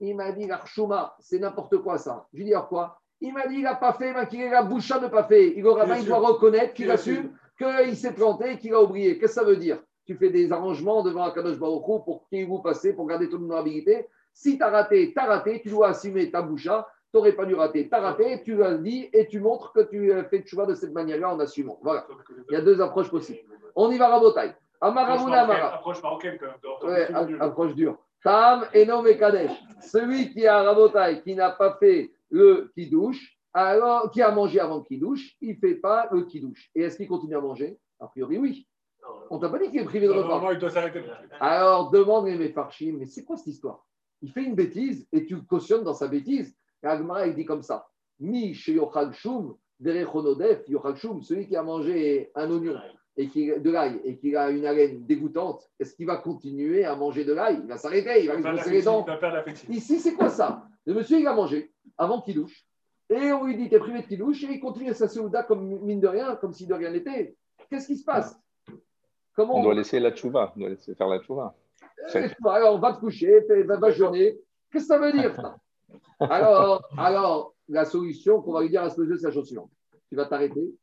Il m'a dit, l'Archouma, c'est n'importe quoi ça. Je lui ai dit, alors quoi? Il m'a dit il n'a pas fait, mais qu'il est la boucha de pas fait. Il, aura, il doit reconnaître qu'il assume qu'il s'est planté, qu'il a oublié. Qu'est-ce que ça veut dire? Tu fais des arrangements devant Akadosh Baruch pour qu'il vous passe, pour garder ton honorabilité. Si tu as raté, tu as raté, tu dois assumer ta boucha. Tu n'aurais pas dû rater. Tu as raté, tu l'as dit et tu montres que tu fais le choix de cette manière-là en assumant. Voilà. Il y a deux approches possibles. On y va, Rabotai. Amara Approche marocaine, Ouais, approche dure. Tam et Kadesh. Celui qui a Rabotai, qui n'a pas fait le kidouche, alors qui a mangé avant le kidouche, il ne fait pas le kidouche. Et est-ce qu'il continue à manger? A priori, oui. On t'a pas dit qu'il est privé de repas. il doit s'arrêter. Alors demande les Farchim, mais c'est quoi cette histoire? Il fait une bêtise et tu cautionnes dans sa bêtise. Et Agmara, il dit comme ça Mi chez Yochal Shum, Yochal Shum, celui qui a mangé un oignon et qui, de l'ail et qui a une haleine dégoûtante, est-ce qu'il va continuer à manger de l'ail? Il va s'arrêter, il va lui brosser les dents. Ici, c'est quoi ça? Le monsieur, il a mangé avant qu'il douche. Et on lui dit, t'es privé de douche, et il continue sa séouda comme mine de rien, comme si de rien n'était. Qu'est-ce qui se passe? Comment on, doit laisser la tchouva, on doit laisser faire la tchouva. Euh, alors, va te coucher, va, va jeûner. Qu'est-ce que ça veut dire alors, alors, la solution qu'on va lui dire à ce monsieur, c'est la chose suivante. Tu vas t'arrêter.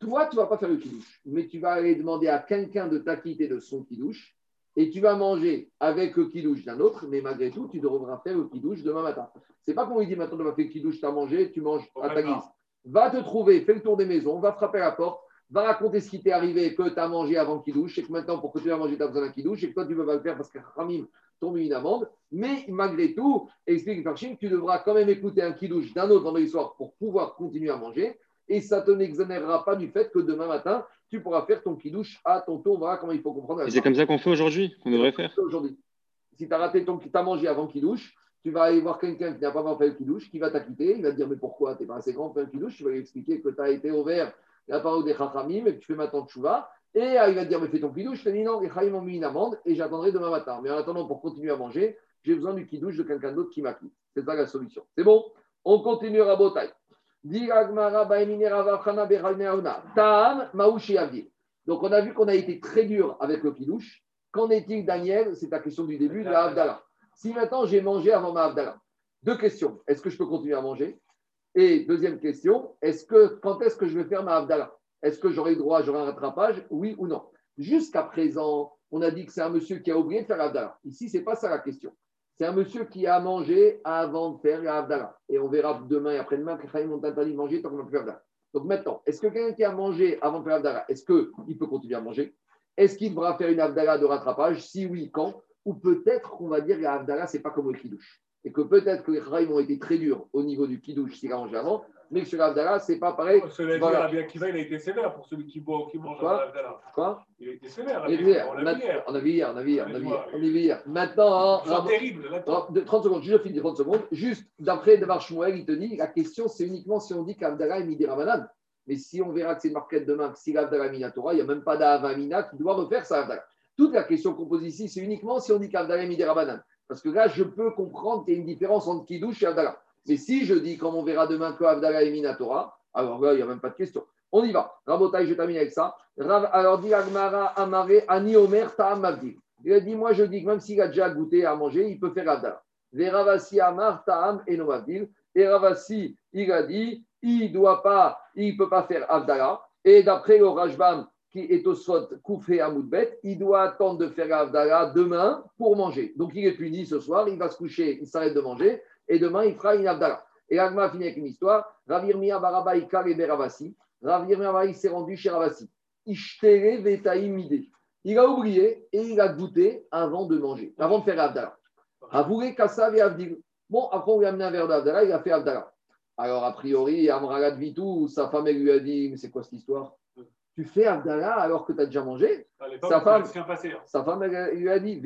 Toi, tu ne vas pas faire le kidouche, mais tu vas aller demander à quelqu'un de t'acquitter de son kidouche et tu vas manger avec le kidouche d'un autre, mais malgré tout, tu devras faire le kidouche demain matin. C'est pas qu'on lui dit maintenant, tu vas faire le kidouche, tu as mangé, tu manges à ta guise. Va te trouver, fais le tour des maisons, va frapper à la porte, va raconter ce qui t'est arrivé, que tu as mangé avant le kidouche, et que maintenant, pour que tu aies mangé, tu as besoin d'un kidouche, et que toi, tu ne veux pas le faire parce que Ramim tombe une amende. Mais malgré tout, explique Farchim, tu devras quand même écouter un kidouche d'un autre vendredi soir pour pouvoir continuer à manger. Et ça ne te n'exonérera pas du fait que demain matin, tu pourras faire ton kidouche à ton tour. Voilà comment il faut comprendre. C'est comme ça qu'on fait aujourd'hui, qu'on devrait faire. Aujourd'hui. Si tu as raté ton, tu as mangé avant kidouche, tu vas aller voir quelqu'un qui n'a pas fait le kidouche, qui va t'acquitter, il va te dire mais pourquoi? Tu n'es pas assez grand pour faire le kidouche, tu vas lui expliquer que tu as été ouvert la parole des chachamim et que tu fais maintenant tchouva. Et euh, il va te dire mais fais ton kidouche, je te dis non, les chachamim ont mis une amende et j'attendrai demain matin. Mais en attendant, pour continuer à manger, j'ai besoin du kidouche de quelqu'un d'autre qui m'acquitte. C'est ça la solution. C'est bon? On continue à Botaï. Donc, on a vu qu'on a été très dur avec le kidouche. Qu'en est-il, Daniel? C'est ta question du début de la Havdalah. Si maintenant j'ai mangé avant ma Havdalah, deux questions. Est-ce que je peux continuer à manger? Et deuxième question, est-ce que, quand est-ce que je vais faire ma Havdalah Est-ce que j'aurai droit, j'aurai un rattrapage? Oui ou non? Jusqu'à présent, on a dit que c'est un monsieur qui a oublié de faire Havdalah. Ici, ce n'est pas ça la question. C'est un monsieur qui a mangé avant de faire la. Et on verra demain et après-demain que Chaim ont interdit de manger tant qu'on faire Havdalah. Donc maintenant, est-ce que quelqu'un qui a mangé avant de faire Havdalah, est-ce qu'il peut continuer à manger? Est-ce qu'il devra faire une Havdalah de rattrapage? Si oui, quand? Ou peut-être qu'on va dire que la ce n'est pas comme le Kiddush. Et que peut-être que les Chaim ont été très durs au niveau du Kiddush s'il a mangé avant, mais sur l'Avdala, ce n'est pas pareil. Cela dit, voilà. Rabbi Akiva, il a été sévère pour celui qui boit qui mange l'Avdala. Quoi Il a été sévère. On, a vu hier. On a vu hier, on a vu hier, on a vu hier. On a vu hier. Maintenant, c'est terrible. Là, 30 secondes, je finis 30 secondes. Juste, d'après Devar Shmuel, il te dit, la question, c'est uniquement si on dit qu'Avdala est Midi Ramadan. Mais si on verra que c'est marquette demain, que si l'Avdala est Minatora, il n'y a même pas d'Avamina qui doit refaire sa Avdala. Toute la question qu'on pose ici, c'est uniquement si on dit qu'Avdala est Midi Ramadan. Parce que là, je peux comprendre qu'il y a une différence entre Kiddush et Avdala. Mais si je dis, comme on verra demain, que Avdala est Minatora, alors là, il n'y a même pas de question. On y va. Rabotai, je termine avec ça. Alors, dit Agmara Amare Ani Omer Ta'am Il a dit, moi, je dis que même s'il a déjà goûté à manger, il peut faire Avdala. Ravasi Amar Ta'am et Et Ravasi, il a dit, il doit pas, il peut pas faire Avdala. Et d'après le Rajbam, qui est au Sot Koufé à Moudbet, il doit attendre de faire Avdala demain pour manger. Donc il est puni ce soir, il va se coucher, il s'arrête de manger, et demain il fera une Avdala. Et l'agma a fini avec une histoire. Ravirmia Baraba Ikar et Beravasi. Ravirmia Baraba, il s'est rendu chez Ravasi. Ishtere Vetaim Mide. Il a oublié et il a goûté avant de manger, avant de faire Abdallah. Avoué Kassav et Avdil. Bon, après, on lui a amené un verre d'Abdallah, il a fait Abdallah. Alors, a priori, Amragat Vitou, sa femme, elle lui a dit Mais c'est quoi cette histoire? Tu fais Abdallah alors que tu as déjà mangé? Sa femme, sa femme elle, lui a dit.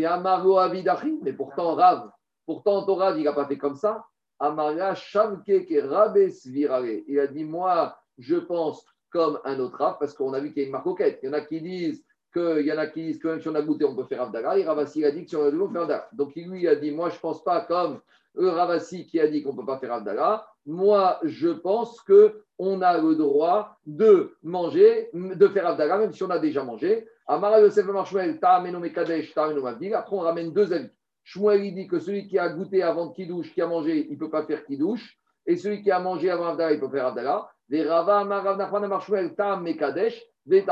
Mais pourtant, Rav, pourtant, ton Rav, il n'a pas fait comme ça. Amara Shamke ke Rabes Virale. Il a dit Moi, je pense comme un autre Rav, parce qu'on a vu qu'il y a une marque Il y en a qui disent qu'il y en a qui disent que même si on a goûté, on peut faire Abdallah. Et Ravasi a dit que si on a goûté, on peut faire Abdallah. Donc, lui a dit Moi, je ne pense pas comme eux, Ravasi qui a dit qu'on ne peut pas faire Abdallah. Moi, je pense qu'on a le droit de manger, de faire Abdallah, même si on a déjà mangé. Amara Yosef Marshmuel, Ta'ameno Mekadesh, Ta'ameno Mavdil. Après, on ramène deux avis. Shmuel, il dit que celui qui a goûté avant Kidouche, qui a mangé, il ne peut pas faire Kidouche. Et celui qui a mangé avant Abdallah, il peut faire Abdallah. Les Rava, Ta'am Mekadesh. Il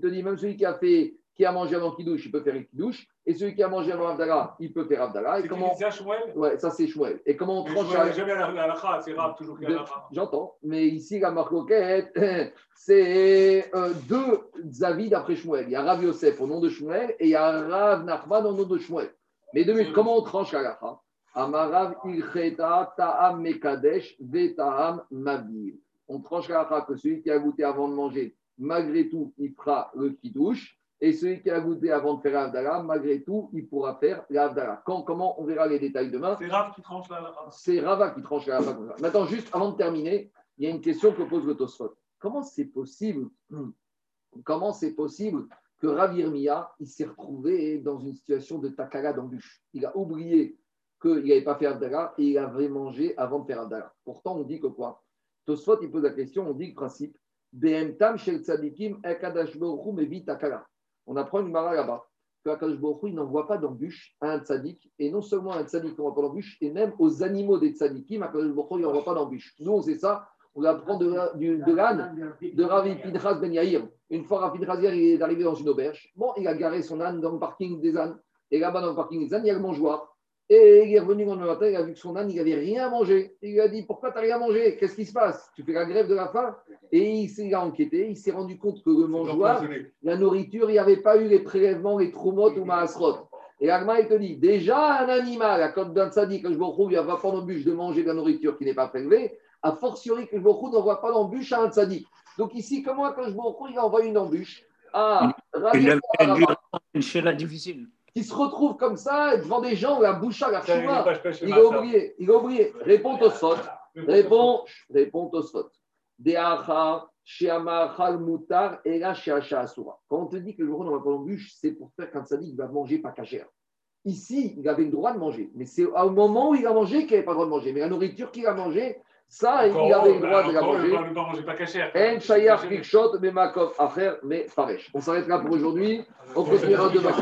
te dit, même celui qui a fait qui a mangé avant Kidouche, il peut faire Kidouche. Et celui qui a mangé avant Abdallah, il peut faire Abdallah. C'est comment... ça, Shmuel? Ouais, ça c'est Shmuel. Et comment on tranche la... jamais la halakha, c'est toujours qu'il y a J'entends. Mais ici, la marcoquette, c'est euh, deux avis d'après Shmuel. Il y a Rav Yosef au nom de Shmuel et il y a Rav Nachman au nom de Shmuel. Mais deux minutes, comment on tranche la halakha Amarav ilcheta ta'am mekadesh ve ta'am mavir. On tranche la halakha que celui qui a goûté avant de manger, malgré tout, il fera le kidouche. Et celui qui a goûté avant de faire l'Avdala, malgré tout, il pourra faire l'Avdala. Quand, comment On verra les détails demain. C'est Rav qui tranche la C'est Rava qui tranche la Maintenant, juste avant de terminer, il y a une question que pose le Tosfot. Comment c'est possible Comment c'est possible que il s'est retrouvé dans une situation de takala d'embûche Il a oublié qu'il n'avait pas fait Abdallah et il avait mangé avant de faire Abdallah. Pourtant, on dit que quoi? Tosfot, il pose la question, on dit le principe Tam tzadikim on apprend une mara là-bas. Que Akadosh il n'envoie pas d'embûche à un tzaddik, et non seulement à un tzaddik n'envoie pas d'embûche, et même aux animaux des tzaddikim, Akadosh il n'envoie pas d'embûche. Nous, on sait ça, on apprend de, de, de l'âne de Ravi Pinchas Ben Yair. Une fois, Ravi Pinchas il est arrivé dans une auberge. Bon, il a garé son âne dans le parking des ânes. Et là-bas, dans le parking des ânes, il y a le mangeoir. Et il est revenu le matin, il a vu que son âne, il n'avait rien mangé. Il lui a dit Pourquoi tu n'as rien mangé Qu'est-ce qui se passe? Tu fais la grève de la faim? Et il s'est enquêté, il s'est rendu compte que le mangeoir, la nourriture, il n'y avait pas eu les prélèvements, les troumotes ou maasrot. Et Agma, il te dit Déjà, un animal, à côté d'un quand je me retrouve, il va pas d'embûche de manger de la nourriture qui n'est pas prélevée, a fortiori que me retrouve n'envoie pas d'embûche à un sadi. Donc ici, comment, quand je me retrouve, il envoie une embûche à. Une difficile qui se retrouve comme ça devant des gens, la bouche à la choua. Il a oublié, il a oublié. Réponds au spot. Réponds, réponds au spot. Quand on te dit que le on va pas l'embûche, c'est pour faire qu'un sadique va manger pas cachère. Ici, il avait le droit de manger, mais c'est au moment où il a mangé qu'il n'avait pas le droit de manger. Mais la nourriture qu'il a mangée, ça, il avait le droit de la manger. En Shayar Kikshot, mais Makov Acher, mais Faresh. On s'arrêtera pour aujourd'hui. On continuera demain.